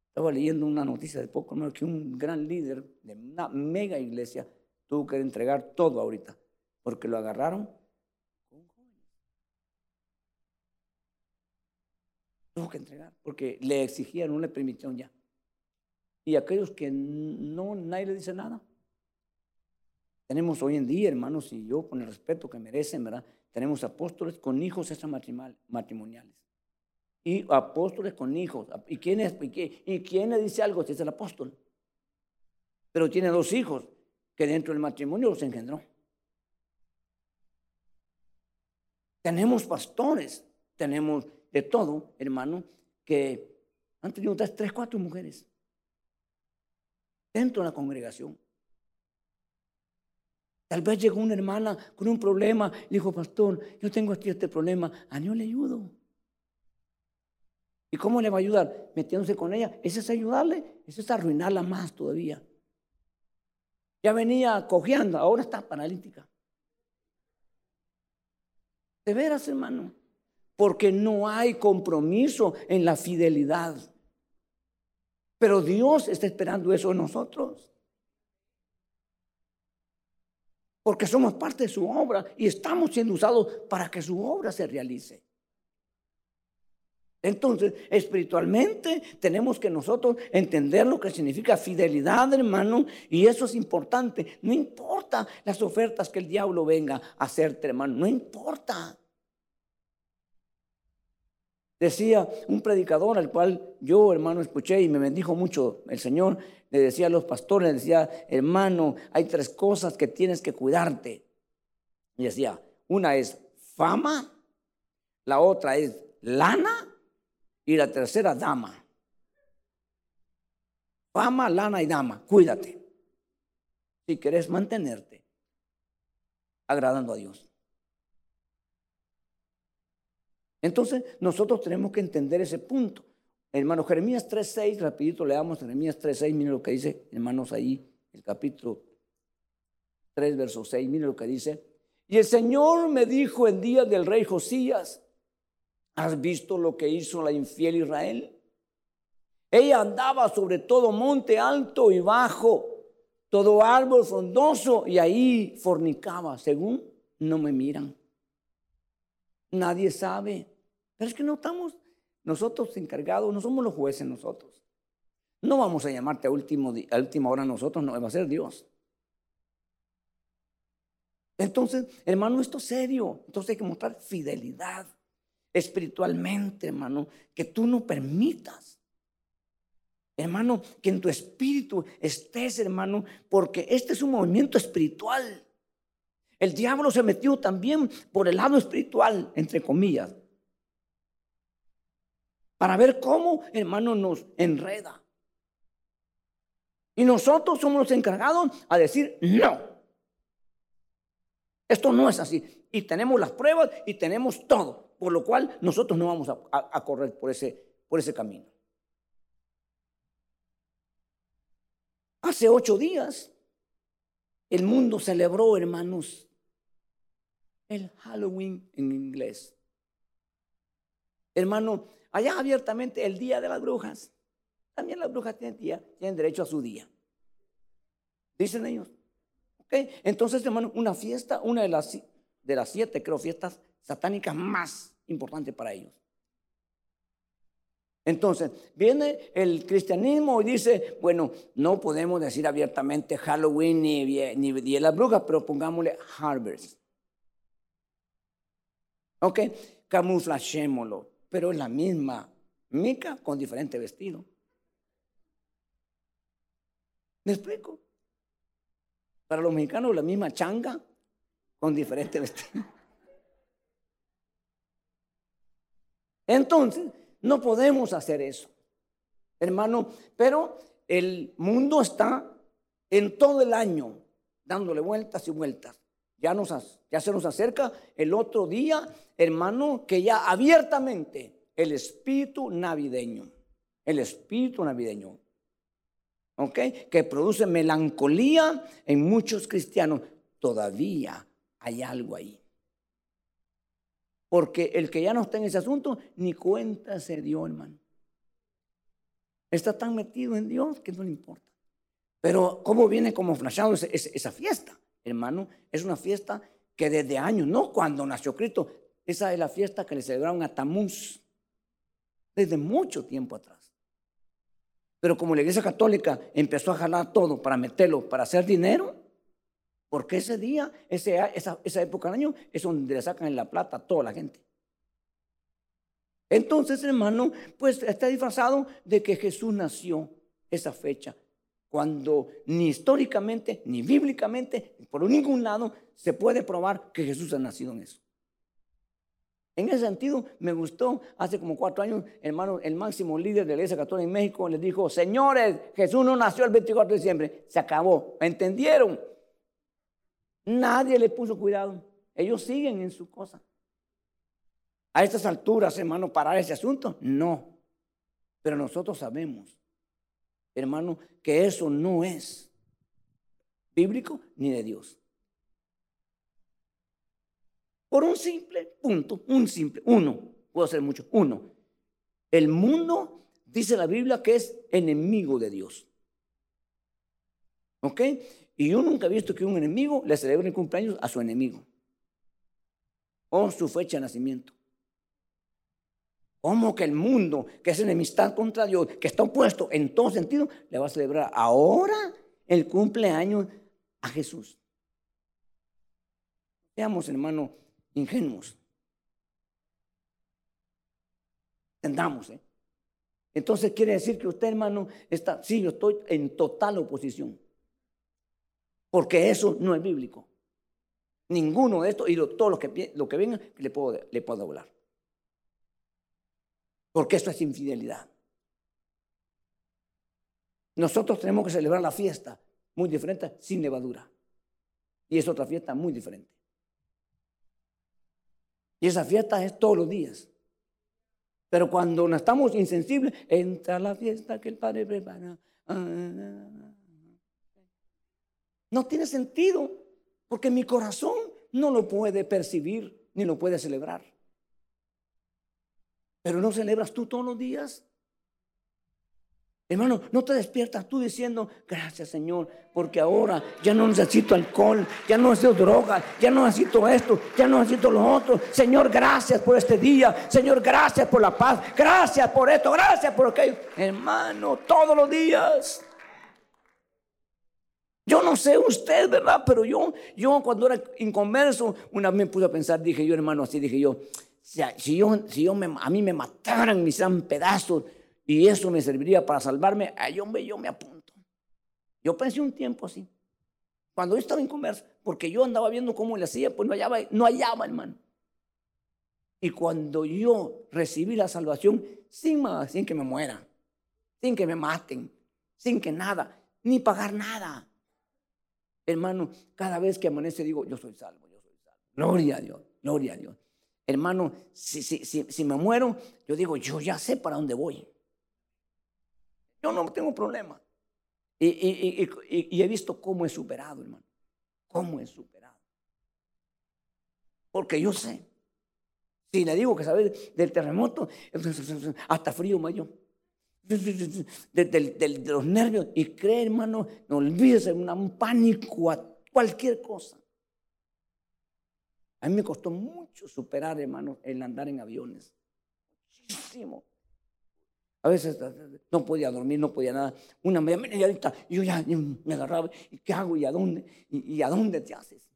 Estaba leyendo una noticia de poco menos que un gran líder de una mega iglesia tuvo que entregar todo ahorita, porque lo agarraron Tuvo que entregar, porque le exigían, le permitieron ya. y aquellos que no, nadie le dice nada. Tenemos hoy en día, hermanos, y yo con el respeto que merecen, ¿verdad? Tenemos apóstoles con hijos matrimoniales. Y apóstoles con hijos. ¿Y quién, es, y, quién le dice algo? Si es el apóstol. Pero tiene dos hijos que dentro del matrimonio los engendró. Tenemos pastores, tenemos de todo, hermano, que han tenido tres, cuatro mujeres dentro de la congregación. Tal vez llegó una hermana con un problema y dijo, pastor, yo tengo aquí este problema, a Dios le ayudo. ¿Y cómo le va a ayudar? Metiéndose con ella. Ese es ayudarle, eso es arruinarla más todavía. Ya venía cojeando, ahora está paralítica. De veras, hermano, porque no hay compromiso en la fidelidad. Pero Dios está esperando eso en nosotros. Porque somos parte de su obra y estamos siendo usados para que su obra se realice. Entonces, espiritualmente tenemos que nosotros entender lo que significa fidelidad, hermano, y eso es importante. No importa las ofertas que el diablo venga a hacerte, hermano, no importa. Decía un predicador al cual yo, hermano, escuché y me bendijo mucho el Señor, le decía a los pastores, le decía, hermano, hay tres cosas que tienes que cuidarte. Y decía, una es fama, la otra es lana y la tercera dama. Fama, lana y dama, cuídate. Si quieres mantenerte agradando a Dios. Entonces, nosotros tenemos que entender ese punto. Hermano, Jeremías 3.6, rapidito leamos Jeremías 3.6, miren lo que dice, hermanos, ahí, el capítulo 3, verso 6, miren lo que dice. Y el Señor me dijo en día del rey Josías, ¿has visto lo que hizo la infiel Israel? Ella andaba sobre todo monte alto y bajo, todo árbol frondoso, y ahí fornicaba, según no me miran. Nadie sabe. Pero es que no estamos nosotros encargados, no somos los jueces nosotros. No vamos a llamarte a, último, a última hora nosotros, no, va a ser Dios. Entonces, hermano, esto es serio. Entonces hay que mostrar fidelidad espiritualmente, hermano, que tú no permitas. Hermano, que en tu espíritu estés, hermano, porque este es un movimiento espiritual. El diablo se metió también por el lado espiritual, entre comillas para ver cómo, hermano, nos enreda. Y nosotros somos los encargados a decir, no, esto no es así. Y tenemos las pruebas y tenemos todo, por lo cual nosotros no vamos a, correr por ese, por ese camino. Hace ocho días, el mundo celebró, hermanos, el Halloween en inglés. Hermano, allá abiertamente el día de las brujas. También las brujas tienen, día, tienen derecho a su día. Dicen ellos. Entonces, hermano, una fiesta, una de las, de las siete, creo, fiestas satánicas más importantes para ellos. Entonces, viene el cristianismo y dice, bueno, no podemos decir abiertamente Halloween ni, ni Día de las Brujas, pero pongámosle Harvest. ¿Ok? Camuflachémoslo pero es la misma mica con diferente vestido. ¿Me explico? Para los mexicanos la misma changa con diferente vestido. Entonces, no podemos hacer eso, hermano, pero el mundo está en todo el año dándole vueltas y vueltas. Ya, nos, ya se nos acerca el otro día, hermano, que ya abiertamente el espíritu navideño, el espíritu navideño, ¿ok? Que produce melancolía en muchos cristianos. Todavía hay algo ahí. Porque el que ya no está en ese asunto, ni cuenta se dio, hermano. Está tan metido en Dios que no le importa. Pero ¿cómo viene como flashado esa fiesta? Hermano, es una fiesta que desde años, no cuando nació Cristo, esa es la fiesta que le celebraron a Tamuz desde mucho tiempo atrás. Pero como la iglesia católica empezó a jalar todo para meterlo, para hacer dinero, porque ese día, esa, esa época del año, es donde le sacan la plata a toda la gente. Entonces, hermano, pues está disfrazado de que Jesús nació esa fecha, cuando ni históricamente, ni bíblicamente, por ningún lado, se puede probar que Jesús ha nacido en eso. En ese sentido, me gustó, hace como cuatro años, hermano, el máximo líder de la Iglesia Católica en México les dijo, señores, Jesús no nació el 24 de diciembre, se acabó, ¿entendieron? Nadie le puso cuidado, ellos siguen en su cosa. A estas alturas, hermano, parar ese asunto, no. Pero nosotros sabemos, hermano, que eso no es bíblico ni de Dios. Por un simple punto, un simple, uno, puedo hacer mucho, uno. El mundo, dice la Biblia, que es enemigo de Dios. ¿Ok? Y yo nunca he visto que un enemigo le celebre el cumpleaños a su enemigo. O su fecha de nacimiento. ¿Cómo que el mundo, que es enemistad contra Dios, que está opuesto en todo sentido, le va a celebrar ahora el cumpleaños a Jesús? Seamos, hermano, ingenuos. Entendamos, ¿eh? Entonces quiere decir que usted, hermano, está, sí, yo estoy en total oposición. Porque eso no es bíblico. Ninguno de estos y todos los que, lo que vengan le puedo, le puedo hablar. Porque esto es infidelidad. Nosotros tenemos que celebrar la fiesta muy diferente, sin levadura. Y es otra fiesta muy diferente. Y esa fiesta es todos los días. Pero cuando no estamos insensibles, entra la fiesta que el Padre prepara. No tiene sentido, porque mi corazón no lo puede percibir ni lo puede celebrar. Pero no celebras tú todos los días. Hermano, no te despiertas tú diciendo, gracias Señor, porque ahora ya no necesito alcohol, ya no necesito drogas, ya no necesito esto, ya no necesito lo otro. Señor, gracias por este día. Señor, gracias por la paz. Gracias por esto, gracias por aquello. Hermano, todos los días. Yo no sé usted, ¿verdad? Pero yo, yo cuando era inconverso, una vez me puse a pensar, dije yo, hermano, así dije yo, si yo, si yo me, a mí me mataran, me hicieran pedazos y eso me serviría para salvarme, ay, yo me apunto. Yo pensé un tiempo así. Cuando yo estaba en comercio, porque yo andaba viendo cómo le hacía, pues no hallaba, no hallaba, hermano. Y cuando yo recibí la salvación, sin, sin que me muera, sin que me maten, sin que nada, ni pagar nada. Hermano, cada vez que amanece digo, yo soy salvo, yo soy salvo. Gloria a Dios, gloria a Dios. Hermano, si, si, si, me muero, yo digo, yo ya sé para dónde voy. Yo no tengo problema. Y, y, y, he visto cómo he superado, hermano. Cómo he superado. Porque yo sé. Si le digo que sabe del terremoto, hasta frío me. De, de, los nervios. Y cree, hermano, no olvides un pánico a cualquier cosa. A mí me costó mucho superar, hermano, el andar en aviones. Muchísimo. A veces no podía dormir, no podía nada. Una media ahorita yo ya me agarraba. ¿Y qué hago? ¿Y a dónde? ¿Y, a dónde te haces?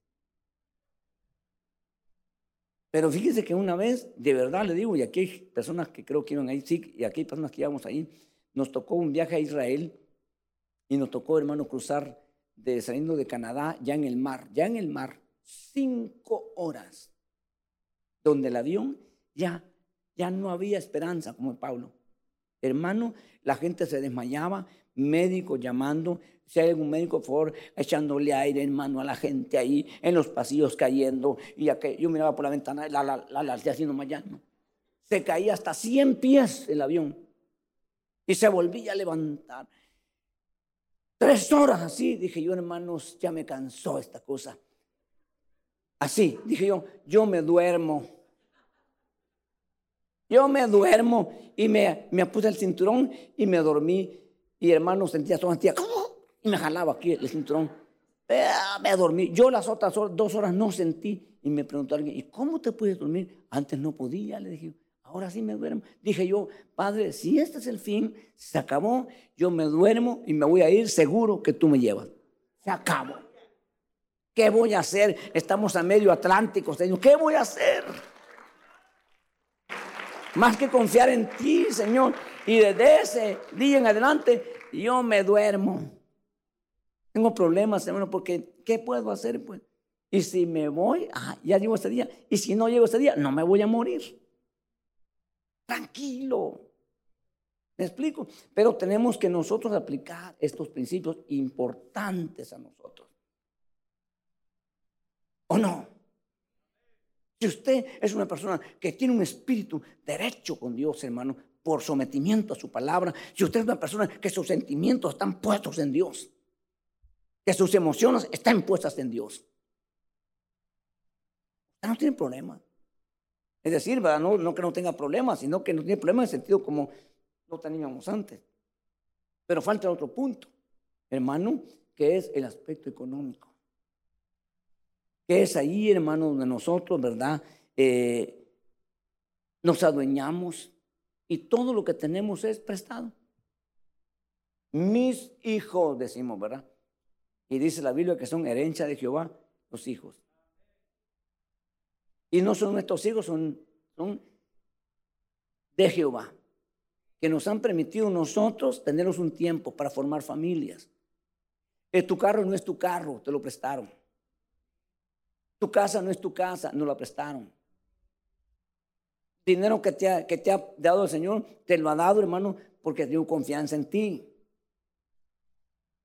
Pero fíjese que una vez, de verdad le digo, y aquí hay personas que creo que iban ahí, sí, y aquí hay personas que íbamos ahí, nos tocó un viaje a Israel y nos tocó, hermano, cruzar saliendo de Canadá ya en el mar, ya en el mar cinco horas, donde el avión ya, ya no había esperanza, como Pablo. Hermano, la gente se desmayaba, médicos llamando, si hay algún médico, por favor, echándole aire, hermano, a la gente ahí, en los pasillos cayendo, y yo miraba por la ventana, la, la, la, la haciendo mañana. Se caía hasta 100 pies el avión, y se volvía a levantar. Tres horas así, dije yo, hermanos, ya me cansó esta cosa. Así, dije yo, yo me duermo. Yo me duermo y me, me puse el cinturón y me dormí. Y hermano sentía, sentía, y me jalaba aquí el cinturón. Me dormí. Yo las otras dos horas no sentí. Y me preguntó alguien, ¿y cómo te puedes dormir? Antes no podía, le dije. Ahora sí me duermo. Dije yo, Padre, si este es el fin, se acabó, yo me duermo y me voy a ir seguro que tú me llevas. Se acabó. ¿Qué voy a hacer? Estamos a medio Atlántico, Señor. ¿Qué voy a hacer? Más que confiar en ti, Señor. Y desde ese día en adelante, yo me duermo. Tengo problemas, hermano, porque ¿qué puedo hacer? Pues? Y si me voy, ah, ya llego ese día. Y si no llego ese día, no me voy a morir. Tranquilo. ¿Me explico? Pero tenemos que nosotros aplicar estos principios importantes a nosotros. ¿O no? Si usted es una persona que tiene un espíritu derecho con Dios, hermano, por sometimiento a su palabra, si usted es una persona que sus sentimientos están puestos en Dios, que sus emociones están puestas en Dios, usted no tiene problema. Es decir, No, que no tenga problemas, sino que no tiene problemas en el sentido como no teníamos antes. Pero falta otro punto, hermano, que es el aspecto económico. Que es ahí, hermano, donde nosotros, ¿verdad? Eh, nos adueñamos y todo lo que tenemos es prestado. Mis hijos, decimos, ¿verdad? Y dice la Biblia que son herencia de Jehová los hijos. Y no son nuestros hijos, son, son de Jehová, que nos han permitido nosotros tenernos un tiempo para formar familias. Eh, tu carro no es tu carro, te lo prestaron. Tu casa no es tu casa, no la prestaron. Dinero que te, ha, que te ha dado el Señor, te lo ha dado, hermano, porque dio confianza en ti.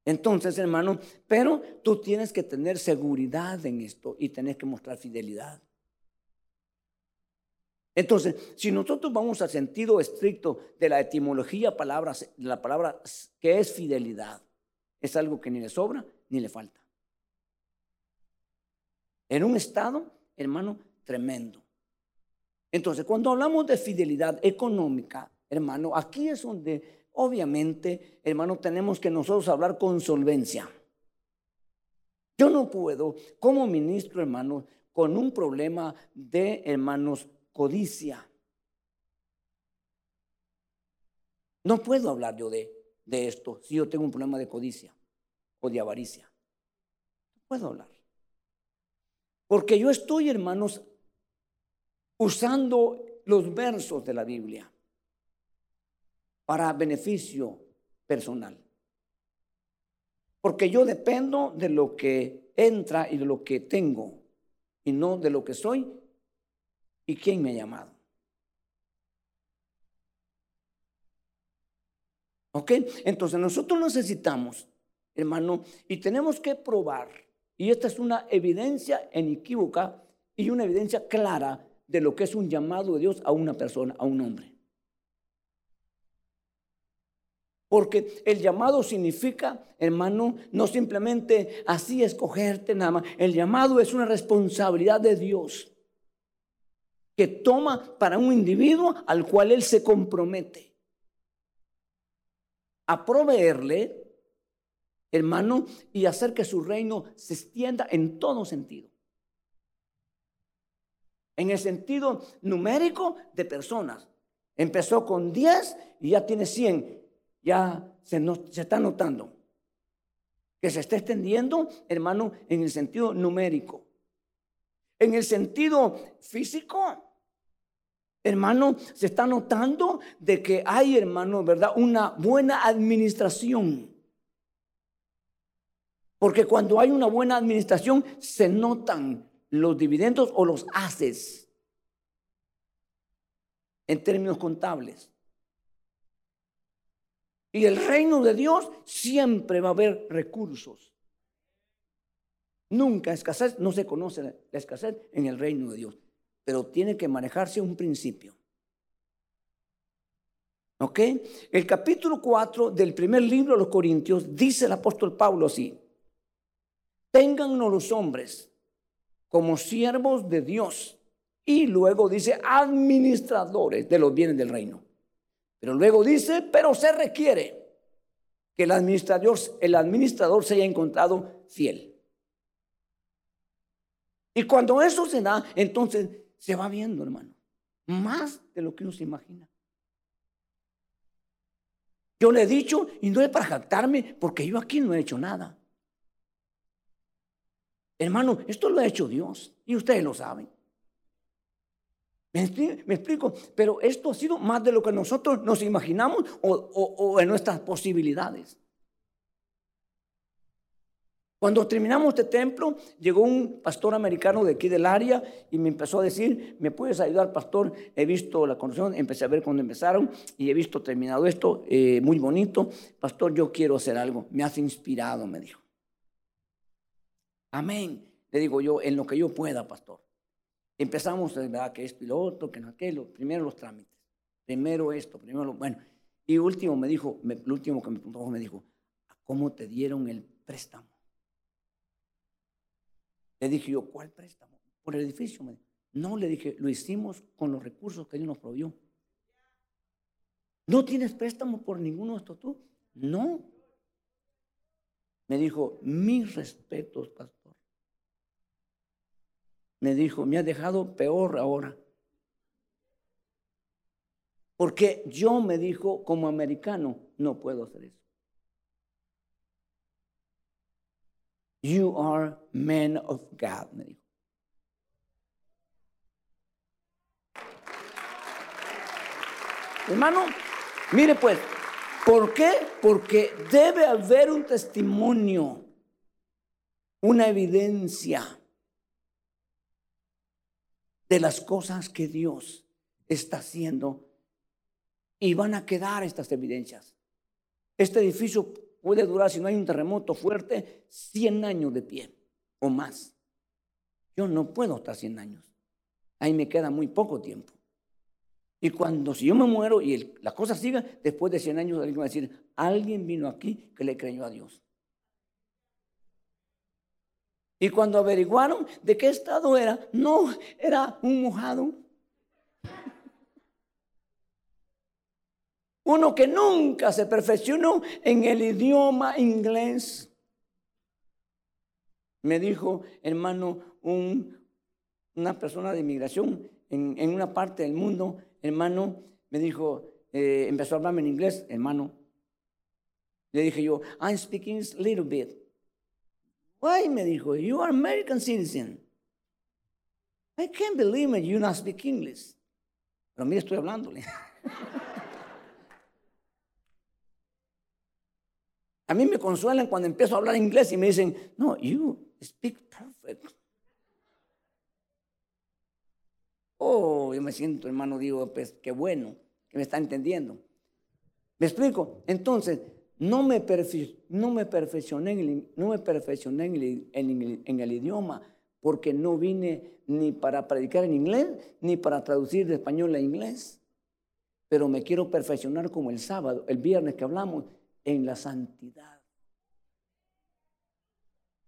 Entonces, hermano, pero tú tienes que tener seguridad en esto y tienes que mostrar fidelidad. Entonces, si nosotros vamos al sentido estricto de la etimología palabra, de la palabra que es fidelidad, es algo que ni le sobra ni le falta. En un estado, hermano, tremendo. Entonces, cuando hablamos de fidelidad económica, hermano, aquí es donde obviamente, hermano, tenemos que nosotros hablar con solvencia. Yo no puedo, como ministro, hermano, con un problema de, hermanos, codicia. No puedo hablar yo de, de esto si yo tengo un problema de codicia o de avaricia. No puedo hablar. Porque yo estoy, hermanos, usando los versos de la Biblia para beneficio personal. Porque yo dependo de lo que entra y de lo que tengo y no de lo que soy ¿Y quién me ha llamado? ¿Ok? Entonces nosotros necesitamos, hermano, y tenemos que probar, y esta es una evidencia inequívoca y una evidencia clara de lo que es un llamado de Dios a una persona, a un hombre. Porque el llamado significa, hermano, no simplemente así escogerte nada más. El llamado es una responsabilidad de Dios que toma para un individuo al cual él se compromete a proveerle, hermano, y hacer que su reino se extienda en todo sentido. En el sentido numérico de personas. Empezó con 10 y ya tiene 100. Ya se, se está notando que se está extendiendo, hermano, en el sentido numérico. En el sentido físico, hermano, se está notando de que hay, hermano, ¿verdad? Una buena administración. Porque cuando hay una buena administración, se notan los dividendos o los haces en términos contables. Y el reino de Dios siempre va a haber recursos. Nunca escasez, no se conoce la escasez en el reino de Dios, pero tiene que manejarse un principio. ¿Ok? El capítulo 4 del primer libro de los Corintios dice el apóstol Pablo así, téngannos los hombres como siervos de Dios y luego dice administradores de los bienes del reino. Pero luego dice, pero se requiere que el administrador, el administrador se haya encontrado fiel. Y cuando eso se da, entonces se va viendo, hermano. más de lo que uno se imagina. Yo le he dicho, y no es para jactarme, porque yo aquí no he hecho nada. Hermano, esto lo ha hecho Dios, y ustedes lo saben. ¿Me, explico? Pero esto ha sido más de lo que nosotros nos imaginamos o, en nuestras posibilidades. Cuando terminamos este templo, llegó un pastor americano de aquí del área y me empezó a decir, ¿me puedes ayudar, pastor? He visto la construcción, empecé a ver cuando empezaron y he visto terminado esto, eh, muy bonito. Pastor, yo quiero hacer algo. Me has inspirado, me dijo. Amén. Le digo yo, en lo que yo pueda, pastor. Empezamos, ¿verdad? Que es piloto, que no aquello. Primero los trámites. Primero esto, primero lo... Bueno, y último me dijo, el último que me preguntó me dijo, ¿cómo te dieron el préstamo? Le dije yo, ¿cuál préstamo? Por el edificio. No, le dije, lo hicimos con los recursos que Dios nos proveyó. ¿No tienes préstamo por ninguno de estos tú? No. Me dijo, mis respetos, pastor. Me dijo, me ha dejado peor ahora. Porque yo me dijo, como americano, no puedo hacer eso. You are men of God, me dijo. Hermano, mire pues, ¿por qué? Porque debe haber un testimonio, una evidencia de las cosas que Dios está haciendo y van a quedar estas evidencias. Este edificio puede durar, si no hay un terremoto fuerte, 100 años de pie o más. Yo no puedo estar 100 años. Ahí me queda muy poco tiempo. Y cuando si yo me muero y la cosa siga, después de 100 años alguien va a decir, alguien vino aquí que le creyó a Dios. Y cuando averiguaron de qué estado era, no, era un mojado. Uno que nunca se perfeccionó en el idioma inglés. Me dijo, hermano, una persona de inmigración en, una parte del mundo, hermano, me dijo, eh, empezó a hablarme en inglés, hermano. Le dije yo, I'm speaking a little bit. Why? Me dijo, you are American citizen. I can't believe it, you not speak English. Pero mira, estoy hablándole. A mí me consuelan cuando empiezo a hablar inglés y me dicen, no, you speak perfect. Oh, yo me siento, hermano, digo, pues qué bueno que me está entendiendo. ¿Me explico? Entonces, no me, no me perfeccioné, en el, no me perfeccioné en el idioma porque no vine ni para predicar en inglés ni para traducir de español a inglés. Pero me quiero perfeccionar como el sábado, el viernes que hablamos en la santidad.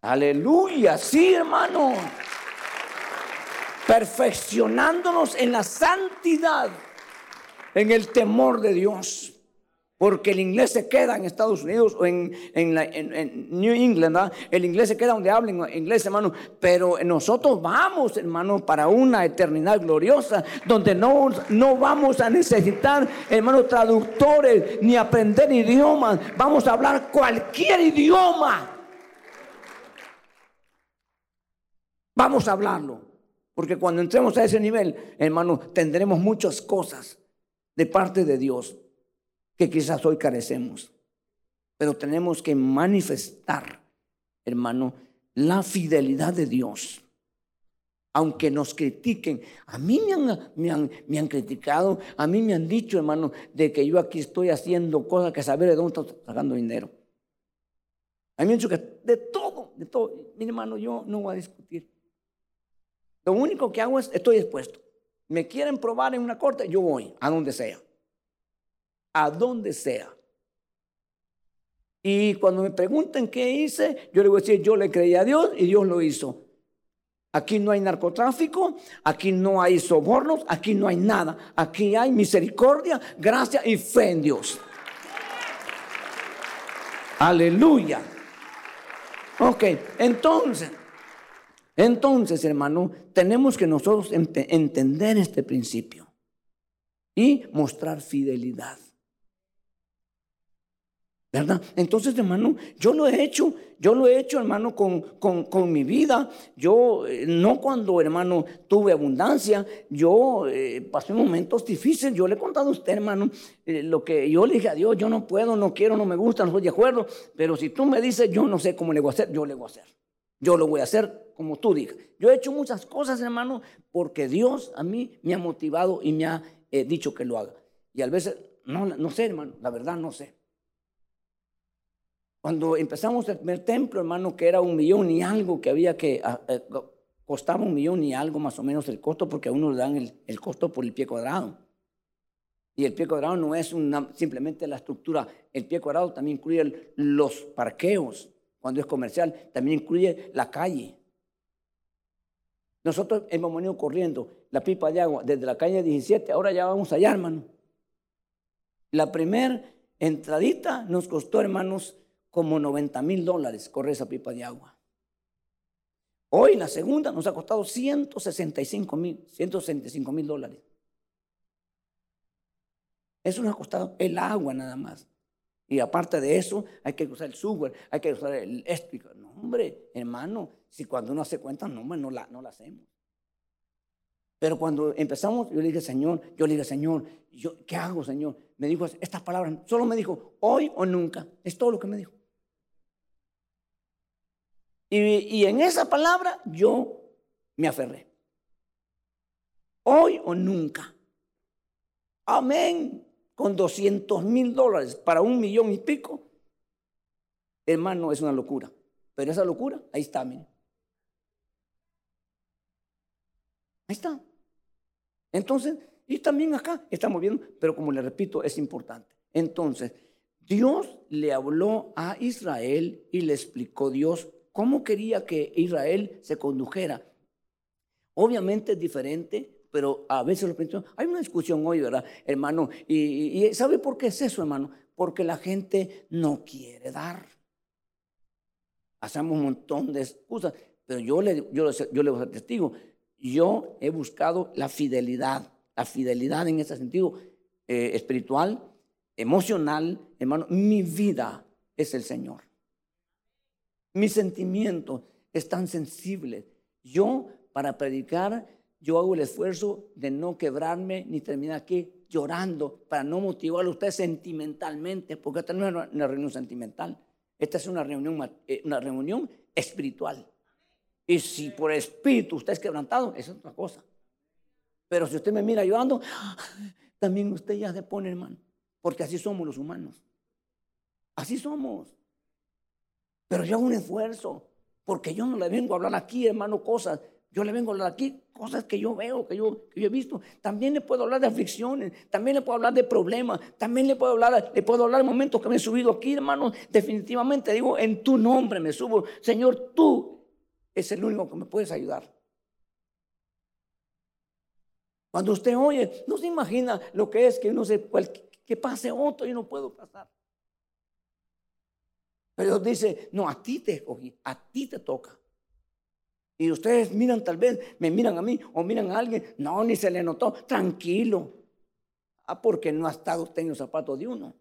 Aleluya, sí hermano. Perfeccionándonos en la santidad, en el temor de Dios. Porque el inglés se queda en Estados Unidos o en, New England, el inglés se queda donde hablen inglés, hermano. Pero nosotros vamos, hermano, para una eternidad gloriosa, donde no, no vamos a necesitar, hermano, traductores ni aprender idiomas. Vamos a hablar cualquier idioma. Vamos a hablarlo. Porque cuando entremos a ese nivel, hermano, tendremos muchas cosas de parte de Dios que quizás hoy carecemos. Pero tenemos que manifestar, hermano, la fidelidad de Dios. Aunque nos critiquen, a mí me han, me han, me han criticado, a mí me han dicho, hermano, de que yo aquí estoy haciendo cosas que saber de dónde estoy sacando dinero. A mí me han dicho que de todo, de todo. Mi hermano, yo no voy a discutir. Lo único que hago es, estoy dispuesto. Me quieren probar en una corte, yo voy, a donde sea a donde sea. Y cuando me pregunten qué hice, yo le voy a decir, yo le creí a Dios y Dios lo hizo. Aquí no hay narcotráfico, aquí no hay sobornos, aquí no hay nada. Aquí hay misericordia, gracia y fe en Dios. Aleluya. Ok, entonces, entonces hermano, tenemos que nosotros entender este principio. y mostrar fidelidad. ¿Verdad? Entonces, hermano, yo lo he hecho, yo lo he hecho, hermano, con, con, mi vida. Yo, eh, no cuando, hermano, tuve abundancia, yo eh, pasé momentos difíciles. Yo le he contado a usted, hermano, eh, lo que yo le dije a Dios, yo no puedo, no quiero, no me gusta, no estoy de acuerdo, pero si tú me dices, yo no sé cómo le voy a hacer, yo le voy a hacer. Yo lo voy a hacer como tú digas. Yo he hecho muchas cosas, hermano, porque Dios a mí me ha motivado y me ha dicho que lo haga. Y a veces, no, no sé, hermano, la verdad no sé. Cuando empezamos el primer templo, hermano, que era un millón y algo, que había que, ah, eh, costaba un millón y algo más o menos el costo, porque a uno le dan el, costo por el pie cuadrado. Y el pie cuadrado no es simplemente la estructura, el pie cuadrado también incluye los parqueos, cuando es comercial, también incluye la calle. Nosotros hemos venido corriendo la pipa de agua desde la calle 17, ahora ya vamos allá, hermano. La primera entradita nos costó, hermanos, como 90 mil dólares corre esa pipa de agua. Hoy la segunda nos ha costado 165 mil, 165 mil dólares. Eso nos ha costado el agua nada más. Y aparte de eso, hay que usar el software, hay que usar el eléctrico. No, hombre, hermano, si cuando uno hace cuenta, no, no la, no la hacemos. Pero cuando empezamos, yo le dije, Señor, yo le dije, Señor, yo, ¿qué hago, Señor? Me dijo estas palabras, solo me dijo, hoy o nunca. Es todo lo que me dijo. Y, en esa palabra yo me aferré. Hoy o nunca. Amén. Con 200 mil dólares para un millón y pico. Hermano, es una locura. Pero esa locura, ahí está. Ahí está. Entonces, y también acá estamos viendo, pero como le repito, es importante. Entonces, Dios le habló a Israel y le explicó Dios cómo quería que Israel se condujera. Obviamente es diferente, pero a veces lo pienso, hay una discusión hoy, ¿verdad, hermano? Y, ¿sabe por qué es eso, hermano? Porque la gente no quiere dar. Hacemos un montón de excusas, pero yo le, yo, yo le testigo. Yo he buscado la fidelidad, la fidelidad en ese sentido eh, espiritual, emocional, hermano. Mi vida es el Señor. Mis sentimientos están sensibles. Yo, para predicar, yo hago el esfuerzo de no quebrarme ni terminar aquí llorando para no motivar a usted sentimentalmente, porque esta no es una reunión sentimental, esta es una reunión, eh, una reunión espiritual. Y si por espíritu usted es quebrantado, es otra cosa. Pero si usted me mira llorando, también usted ya se pone, hermano, porque así somos los humanos. Así somos. Pero yo hago un esfuerzo, porque yo no le vengo a hablar aquí, hermano, cosas. Yo le vengo a hablar aquí cosas que yo veo, que yo, he visto. También le puedo hablar de aflicciones, también le puedo hablar de problemas, también le puedo hablar, le puedo hablar de momentos que me he subido aquí, hermano. Definitivamente digo, en tu nombre me subo. Señor, tú es el único que me puedes ayudar. Cuando usted oye, no se imagina lo que es que uno se, que pase otro y no puedo pasar. Pero Dios dice, no, a ti te escogí, a ti te toca. Y ustedes miran tal vez, me miran a mí o miran a alguien, no, ni se le notó, tranquilo. Ah, porque no ha estado usted en los zapatos de uno.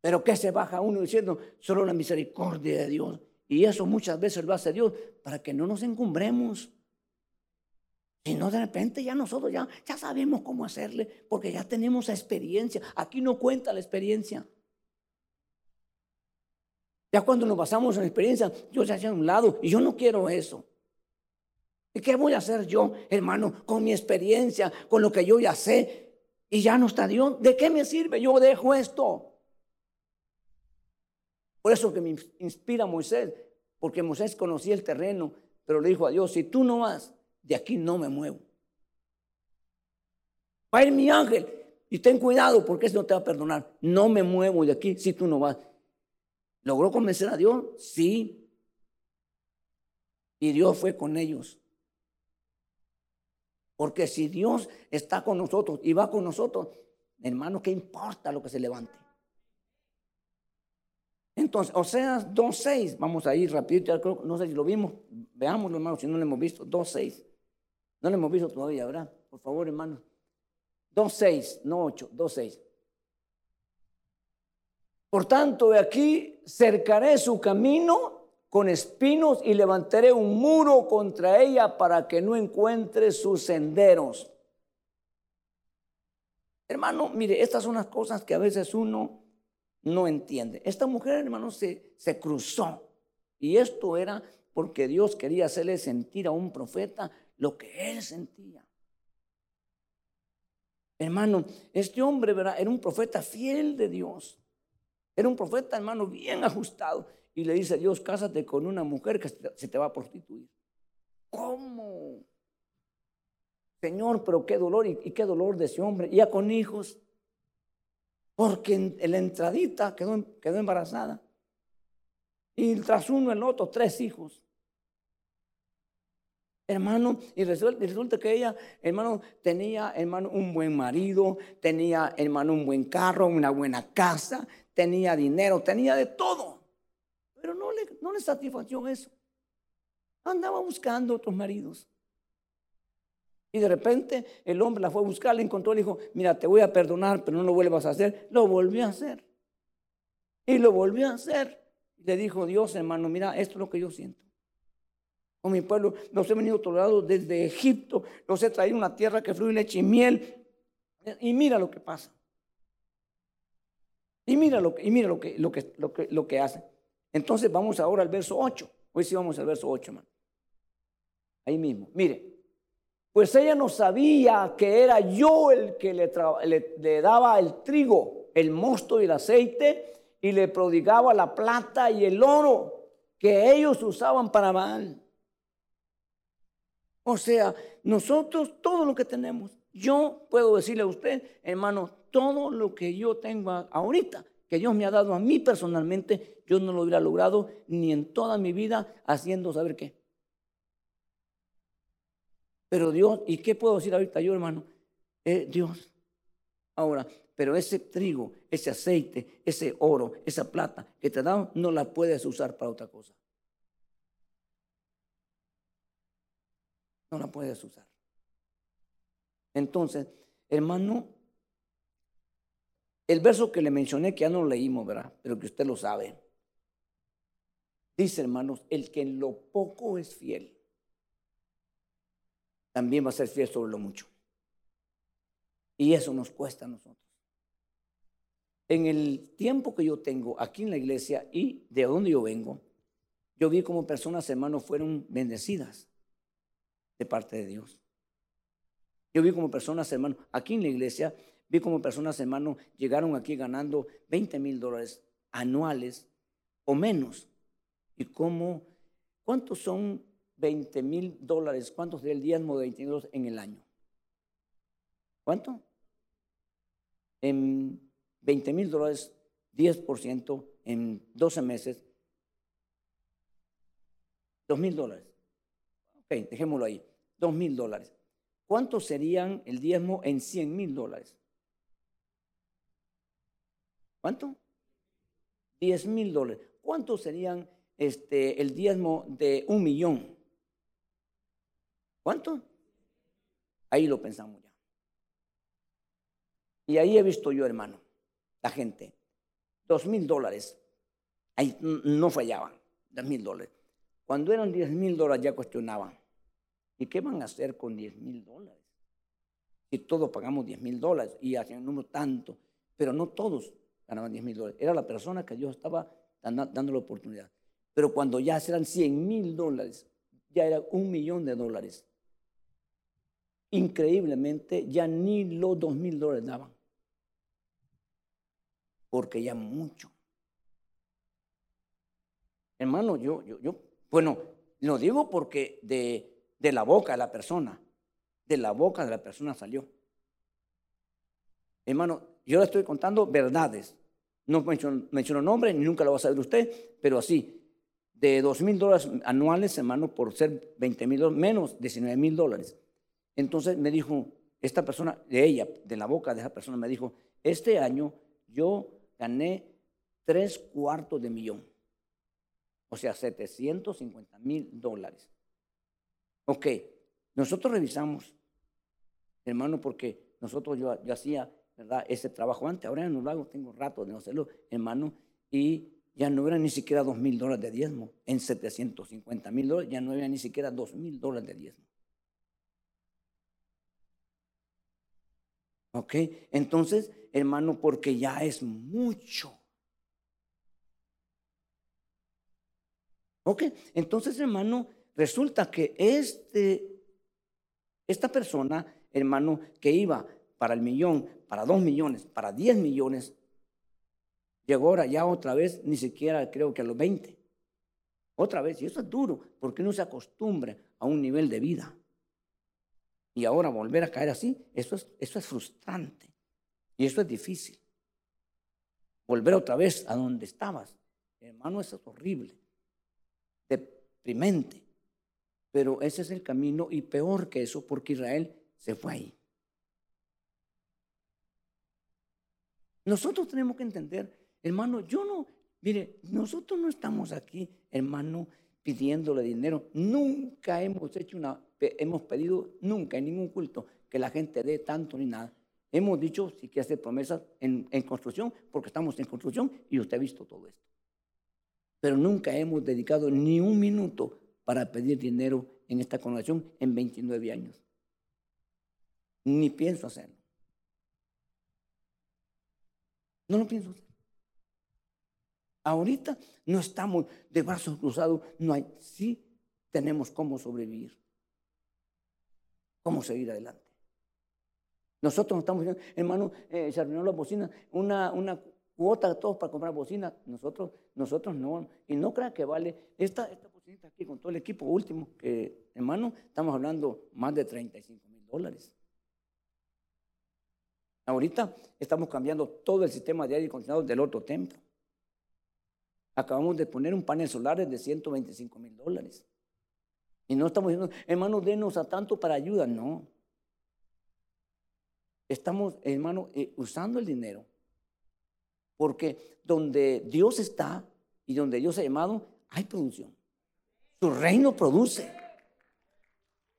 Pero que se baja uno diciendo, solo la misericordia de Dios. Y eso muchas veces lo hace Dios para que no nos encumbremos. Si no, de repente ya nosotros ya, ya sabemos cómo hacerle, porque ya tenemos experiencia. Aquí no cuenta la experiencia. Ya cuando nos basamos en la experiencia, yo se hacia un lado y yo no quiero eso. ¿Y qué voy a hacer yo, hermano, con mi experiencia, con lo que yo ya sé? Y ya no está Dios. ¿De qué me sirve? Yo dejo esto. Por eso que me inspira Moisés, porque Moisés conocía el terreno, pero le dijo a Dios, si tú no vas, de aquí no me muevo. Va a ir mi ángel y ten cuidado porque eso no te va a perdonar. No me muevo de aquí si tú no vas. ¿Logró convencer a Dios? Sí. Y Dios fue con ellos. Porque si Dios está con nosotros y va con nosotros, hermano, ¿qué importa lo que se levante? Entonces, Oseas 2.6, vamos a ir rapidito, no sé si lo vimos, veámoslo hermano, si no lo hemos visto, 2.6. No lo hemos visto todavía, ¿verdad? Por favor, hermano. 2.6, no 8, 2.6. Por tanto, de aquí cercaré su camino con espinos y levantaré un muro contra ella para que no encuentre sus senderos. Hermano, mire, estas son las cosas que a veces uno no entiende. Esta mujer, hermano, se, cruzó. Y esto era porque Dios quería hacerle sentir a un profeta lo que él sentía. Hermano, este hombre era un profeta fiel de Dios. Era un profeta, hermano, bien ajustado. Y le dice a Dios, cásate con una mujer que se te va a prostituir. ¿Cómo? Señor, pero qué dolor y, qué dolor de ese hombre. Ya con hijos. Porque en, la entradita quedó, quedó embarazada. Y tras uno el otro, tres hijos. Hermano, y resulta, que ella, hermano, tenía, hermano, un buen marido, tenía, hermano, un buen carro, una buena casa, tenía dinero, tenía de todo. Pero no le, no le satisfació eso. Andaba buscando otros maridos. Y de repente el hombre la fue a buscar, le encontró, le dijo, mira, te voy a perdonar, pero no lo vuelvas a hacer. Lo volvió a hacer. Y lo volvió a hacer. Le dijo Dios, hermano, mira, esto es lo que yo siento con mi pueblo. Los he venido tolerados desde Egipto. Los he traído a una tierra que fluye leche y miel. Y mira lo que pasa. Y mira lo y mira lo que, lo que, lo que, lo que hace. Entonces vamos ahora al verso 8. Hoy sí vamos al verso 8, hermano. Ahí mismo. Mire. Pues ella no sabía que era yo el que le, le daba el trigo, el mosto y el aceite y le prodigaba la plata y el oro que ellos usaban para mal. O sea, nosotros todo lo que tenemos, yo puedo decirle a usted, hermano, todo lo que yo tengo ahorita, que Dios me ha dado a mí personalmente, yo no lo hubiera logrado ni en toda mi vida haciendo saber qué. Pero Dios, ¿y qué puedo decir ahorita yo, hermano? Eh, Dios. Ahora, pero ese trigo, ese aceite, ese oro, esa plata que te dan, no la puedes usar para otra cosa. no la puedes usar. Entonces, hermano, el verso que le mencioné, que ya no lo leímos, ¿verdad? Pero que usted lo sabe. Dice, hermanos, el que en lo poco es fiel, también va a ser fiel sobre lo mucho. Y eso nos cuesta a nosotros. En el tiempo que yo tengo aquí en la iglesia y de donde yo vengo, yo vi como personas, hermanos, fueron bendecidas de parte de Dios. Yo vi como personas, hermano, aquí en la iglesia, vi como personas, hermano, llegaron aquí ganando 20 mil dólares anuales o menos. Y cómo, ¿cuántos son 20 mil dólares? ¿Cuántos del diezmo de 22 en el año? ¿Cuánto? En 20 mil dólares, 10% en 12 meses, 2 mil dólares. Ok, dejémoslo ahí. Dos mil dólares. ¿Cuántos serían el diezmo en cien mil dólares? ¿Cuánto? Diez mil dólares. ¿Cuántos serían este, el diezmo de un millón? ¿Cuánto? Ahí lo pensamos ya. Y ahí he visto yo, hermano, la gente, dos mil dólares. Ahí no fallaban, dos mil dólares. Cuando eran diez mil dólares ya cuestionaban. ¿Y qué van a hacer con 10 mil dólares? Si todos pagamos 10 mil dólares y hacían número tanto, pero no todos ganaban 10 mil dólares. Era la persona que Dios estaba dando la oportunidad. Pero cuando ya eran 100 mil dólares, ya era un millón de dólares. Increíblemente, ya ni los 2 mil dólares daban. Porque ya mucho. Hermano, yo, yo, yo, bueno, lo digo porque de de la boca de la persona. De la boca de la persona salió. Hermano, yo le estoy contando verdades. No menciono, menciono nombre, ni nunca lo va a saber usted, pero así. De dos mil dólares anuales, hermano, por ser 20 mil dólares, menos 19 mil dólares. Entonces me dijo, esta persona, de ella, de la boca de esa persona, me dijo, este año yo gané tres cuartos de millón. O sea, 750 mil dólares. Ok, nosotros revisamos, hermano, porque nosotros yo, yo hacía, ¿verdad? Ese trabajo antes, ahora ya no lo hago, tengo rato de no hacerlo, hermano, y ya no eran ni siquiera dos mil dólares de diezmo. En 750 mil dólares ya no había ni siquiera dos mil dólares de diezmo. ¿Ok? Entonces, hermano, porque ya es mucho. ¿Ok? Entonces, hermano, resulta que este, esta persona, hermano, que iba para el millón, para dos millones, para diez millones, llegó ahora ya otra vez, ni siquiera creo que a los 20. Otra vez, y eso es duro, porque no se acostumbra a un nivel de vida. Y ahora volver a caer así, eso es, eso es frustrante. Y eso es difícil. Volver otra vez a donde estabas. Hermano, eso es horrible. Deprimente. Pero ese es el camino y peor que eso porque Israel se fue ahí. Nosotros tenemos que entender, hermano, yo no, mire, nosotros no estamos aquí, hermano, pidiéndole dinero. Nunca hemos hecho una, hemos pedido nunca en ningún culto que la gente dé tanto ni nada. Hemos dicho si quiere hacer promesas en, en construcción, porque estamos en construcción y usted ha visto todo esto. Pero nunca hemos dedicado ni un minuto para pedir dinero en esta congregación en 29 años. Ni pienso hacerlo. No lo pienso hacer. Ahorita no estamos de brazos cruzados, no hay. Sí tenemos cómo sobrevivir, cómo seguir adelante. Nosotros no estamos hermano, eh, se arruinó la bocina, una, una cuota de todos para comprar bocina. Nosotros, nosotros no. Y no crean que vale. Esta aquí con todo el equipo último, que, hermano, estamos hablando más de 35 mil dólares. Ahorita estamos cambiando todo el sistema de aire acondicionado del otro templo. Acabamos de poner un panel solar de 125 mil dólares. Y no estamos diciendo, hermano, denos a tanto para ayuda. No. Estamos, hermano, eh, usando el dinero porque donde Dios está y donde Dios ha llamado, hay producción. Su reino produce.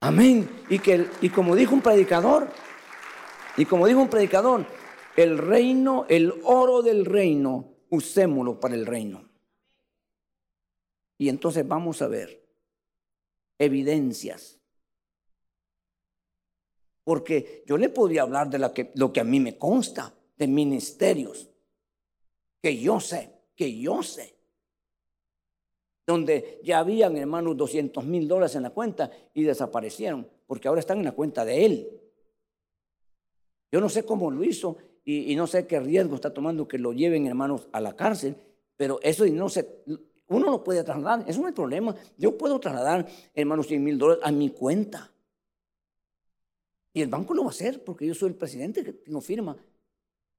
Amén. Y, que, y como dijo un predicador, y como dijo un predicador, el reino, el oro del reino, usémoslo para el reino. Y entonces vamos a ver evidencias. Porque yo le podría hablar de que, lo que a mí me consta, de ministerios que yo sé, que yo sé, donde ya habían, hermanos, 200 mil dólares en la cuenta y desaparecieron, porque ahora están en la cuenta de él. Yo no sé cómo lo hizo y, no sé qué riesgo está tomando que lo lleven, hermanos, a la cárcel, pero eso no se, uno lo puede trasladar, eso no es problema. Yo puedo trasladar, hermanos, 100 mil dólares a mi cuenta. Y el banco lo va a hacer porque yo soy el presidente que tengo firma.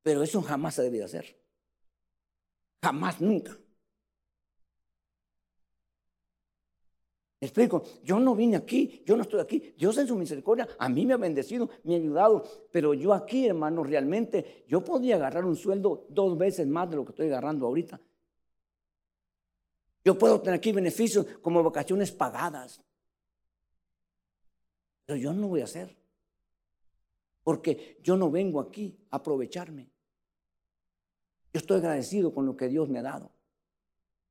Pero eso jamás se debe hacer. Jamás, nunca. Explico, yo no vine aquí, yo no estoy aquí. Dios en su misericordia a mí me ha bendecido, me ha ayudado, pero yo aquí, hermano, realmente yo podría agarrar un sueldo dos veces más de lo que estoy agarrando ahorita. Yo puedo tener aquí beneficios como vacaciones pagadas. Pero yo no voy a hacer. Porque yo no vengo aquí a aprovecharme. Yo estoy agradecido con lo que Dios me ha dado.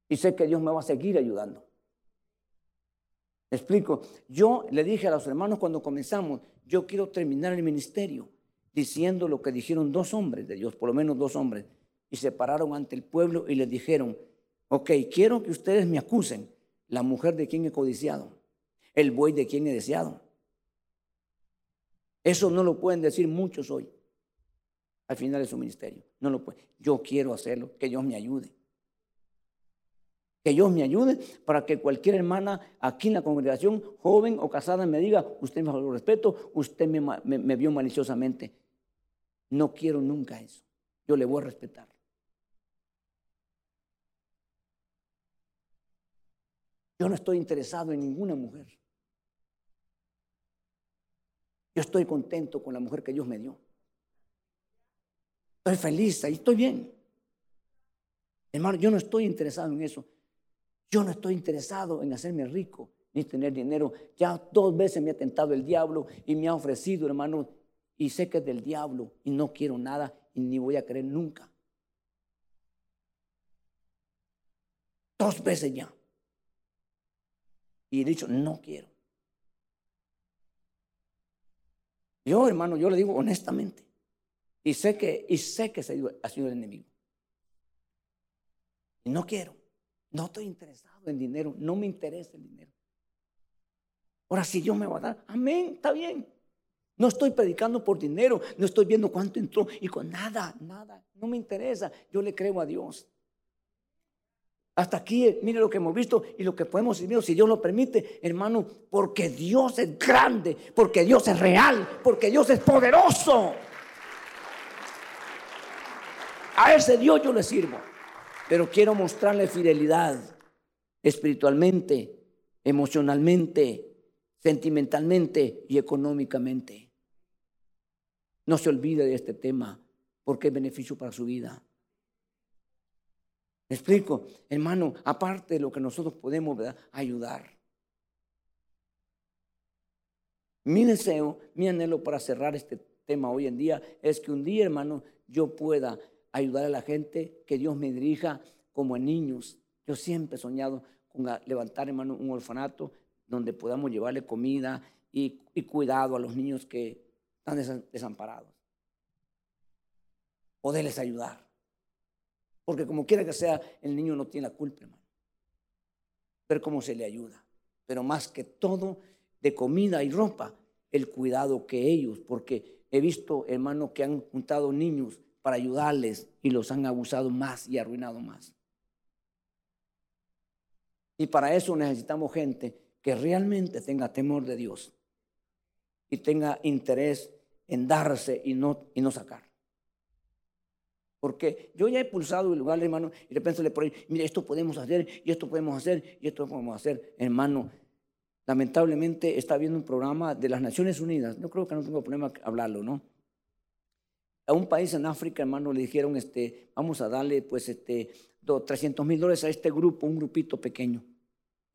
Y sé que Dios me va a seguir ayudando. Explico. Yo le dije a los hermanos cuando comenzamos, yo quiero terminar el ministerio diciendo lo que dijeron dos hombres de Dios, por lo menos dos hombres, y se pararon ante el pueblo y les dijeron, ok, quiero que ustedes me acusen, la mujer de quien he codiciado, el buey de quien he deseado. Eso no lo pueden decir muchos hoy al final de su ministerio. No lo puede. Yo quiero hacerlo, que Dios me ayude. Que Dios me ayude para que cualquier hermana aquí en la congregación, joven o casada, me diga, usted me faltó respeto, usted me, me vio maliciosamente. No quiero nunca eso. Yo le voy a respetar. Yo no estoy interesado en ninguna mujer. Yo estoy contento con la mujer que Dios me dio. Estoy feliz, ahí estoy bien. Hermano, yo no estoy interesado en eso. Yo no estoy interesado en hacerme rico ni tener dinero. Ya dos veces me ha tentado el diablo y me ha ofrecido, hermano, y sé que es del diablo y no quiero nada y ni voy a creer nunca. Dos veces ya. Y he dicho, no quiero. Yo, hermano, yo le digo honestamente. Y sé que, y sé que ha sido el enemigo. Y no quiero. No estoy interesado en dinero. No me interesa el dinero. Ahora, si Dios me va a dar, amén, está bien. No estoy predicando por dinero, no estoy viendo cuánto entró y con nada, nada, no me interesa. Yo le creo a Dios. Hasta aquí, eh, mire lo que hemos visto y lo que podemos vivir, si Dios lo permite, hermano, porque Dios es grande, porque Dios es real, porque Dios es poderoso. A ese Dios yo le sirvo, pero quiero mostrarle fidelidad espiritualmente, emocionalmente, sentimentalmente y económicamente. No se olvide de este tema porque es beneficio para su vida. ¿Me explico? Hermano, aparte de lo que nosotros podemos ayudar. Mi deseo, mi anhelo para cerrar este tema hoy en día es que un día, hermano, yo pueda ayudar a la gente, que Dios me dirija como a niños. Yo siempre he soñado con levantar, hermano, un orfanato donde podamos llevarle comida y, cuidado a los niños que están desamparados. Poderles ayudar. Porque como quiera que sea, el niño no tiene la culpa, hermano. Ver cómo se le ayuda. Pero más que todo, de comida y ropa, el cuidado que ellos, porque he visto, hermano, que han juntado niños para ayudarles y los han abusado más y arruinado más. Y para eso necesitamos gente que realmente tenga temor de Dios y tenga interés en darse y no, y no sacar. Porque yo ya he pulsado el lugar, hermano, y de repente le por mire, esto podemos hacer, y esto podemos hacer, y esto podemos hacer, hermano. Lamentablemente está habiendo un programa de las Naciones Unidas, no creo que no tengo problema hablarlo, ¿no? A un país en África, hermano, le dijeron, este, vamos a darle, pues, este, 300 mil dólares a este grupo, un grupito pequeño.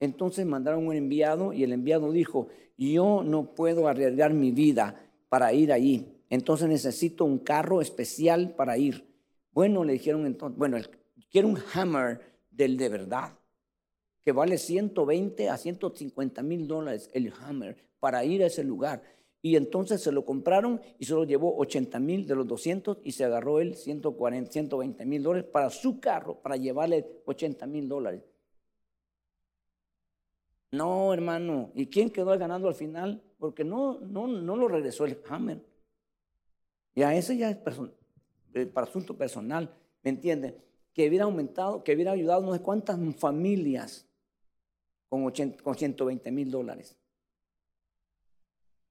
Entonces mandaron un enviado y el enviado dijo, yo no puedo arriesgar mi vida para ir allí. Entonces necesito un carro especial para ir. Bueno, le dijeron entonces, bueno, quiero un Hammer del de verdad, que vale 120 a 150 mil dólares el Hammer para ir a ese lugar. Y entonces se lo compraron y solo llevó 80 mil de los 200 y se agarró él 140, 120 mil dólares para su carro, para llevarle 80 mil dólares. No, hermano. ¿Y quién quedó ganando al final? Porque no, no, no lo regresó el Hammer. Y a ese ya es eh, para asunto personal, ¿me entiende? Que hubiera aumentado, que hubiera ayudado no sé cuántas familias con, 120 mil dólares.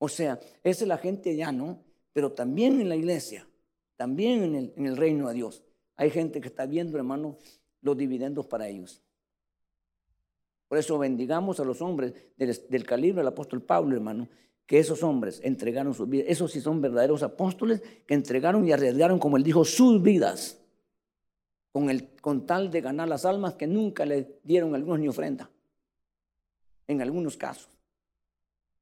O sea, esa es la gente ya, ¿no? Pero también en la iglesia, también en el, en el reino de Dios, hay gente que está viendo, hermano, los dividendos para ellos. Por eso bendigamos a los hombres del, calibre del apóstol Pablo, hermano, que esos hombres entregaron sus vidas. Esos sí son verdaderos apóstoles que entregaron y arriesgaron, como él dijo, sus vidas con, el, con tal de ganar las almas que nunca le dieron algunos ni ofrenda. En algunos casos.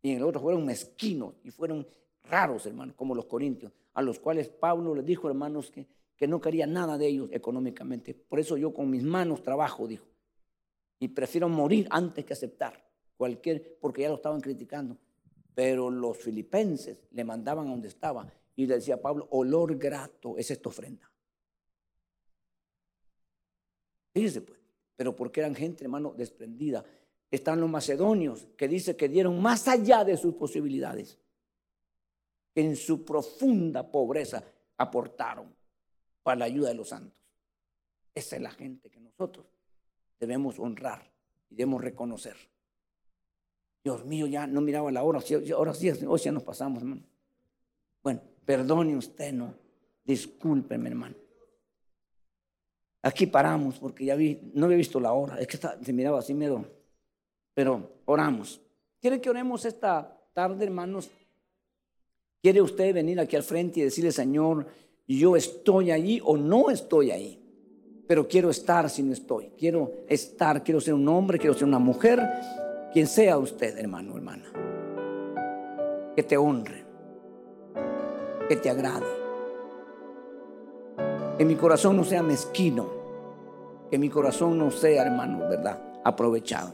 Y en el otro fueron mezquinos y fueron raros, hermano, como los corintios, a los cuales Pablo les dijo, hermanos, que, que no quería nada de ellos económicamente. Por eso yo con mis manos trabajo, dijo y prefiero morir antes que aceptar cualquier, porque ya lo estaban criticando. Pero los filipenses le mandaban a donde estaba y le decía a Pablo, olor grato es esta ofrenda. Fíjese pues, pero porque eran gente, hermano, desprendida. Están los macedonios que dice que dieron más allá de sus posibilidades. En su profunda pobreza aportaron para la ayuda de los santos. Esa es la gente que nosotros debemos honrar y debemos reconocer. Dios mío, ya no miraba la hora, ahora sí, hoy ya nos pasamos, hermano. Bueno, perdone usted, no, discúlpeme, hermano. Aquí paramos porque ya vi, no había visto la hora, es que se miraba así miedo, pero oramos. ¿Quiere que oremos esta tarde, hermanos? ¿Quiere usted venir aquí al frente y decirle, Señor, yo estoy allí o no estoy ahí? pero quiero estar si no estoy. Quiero estar, quiero ser un hombre, quiero ser una mujer, quien sea usted, hermano, hermana. Que te honre, que te agrade. Que mi corazón no sea mezquino. Que mi corazón no sea, hermano, ¿verdad? Aprovechado.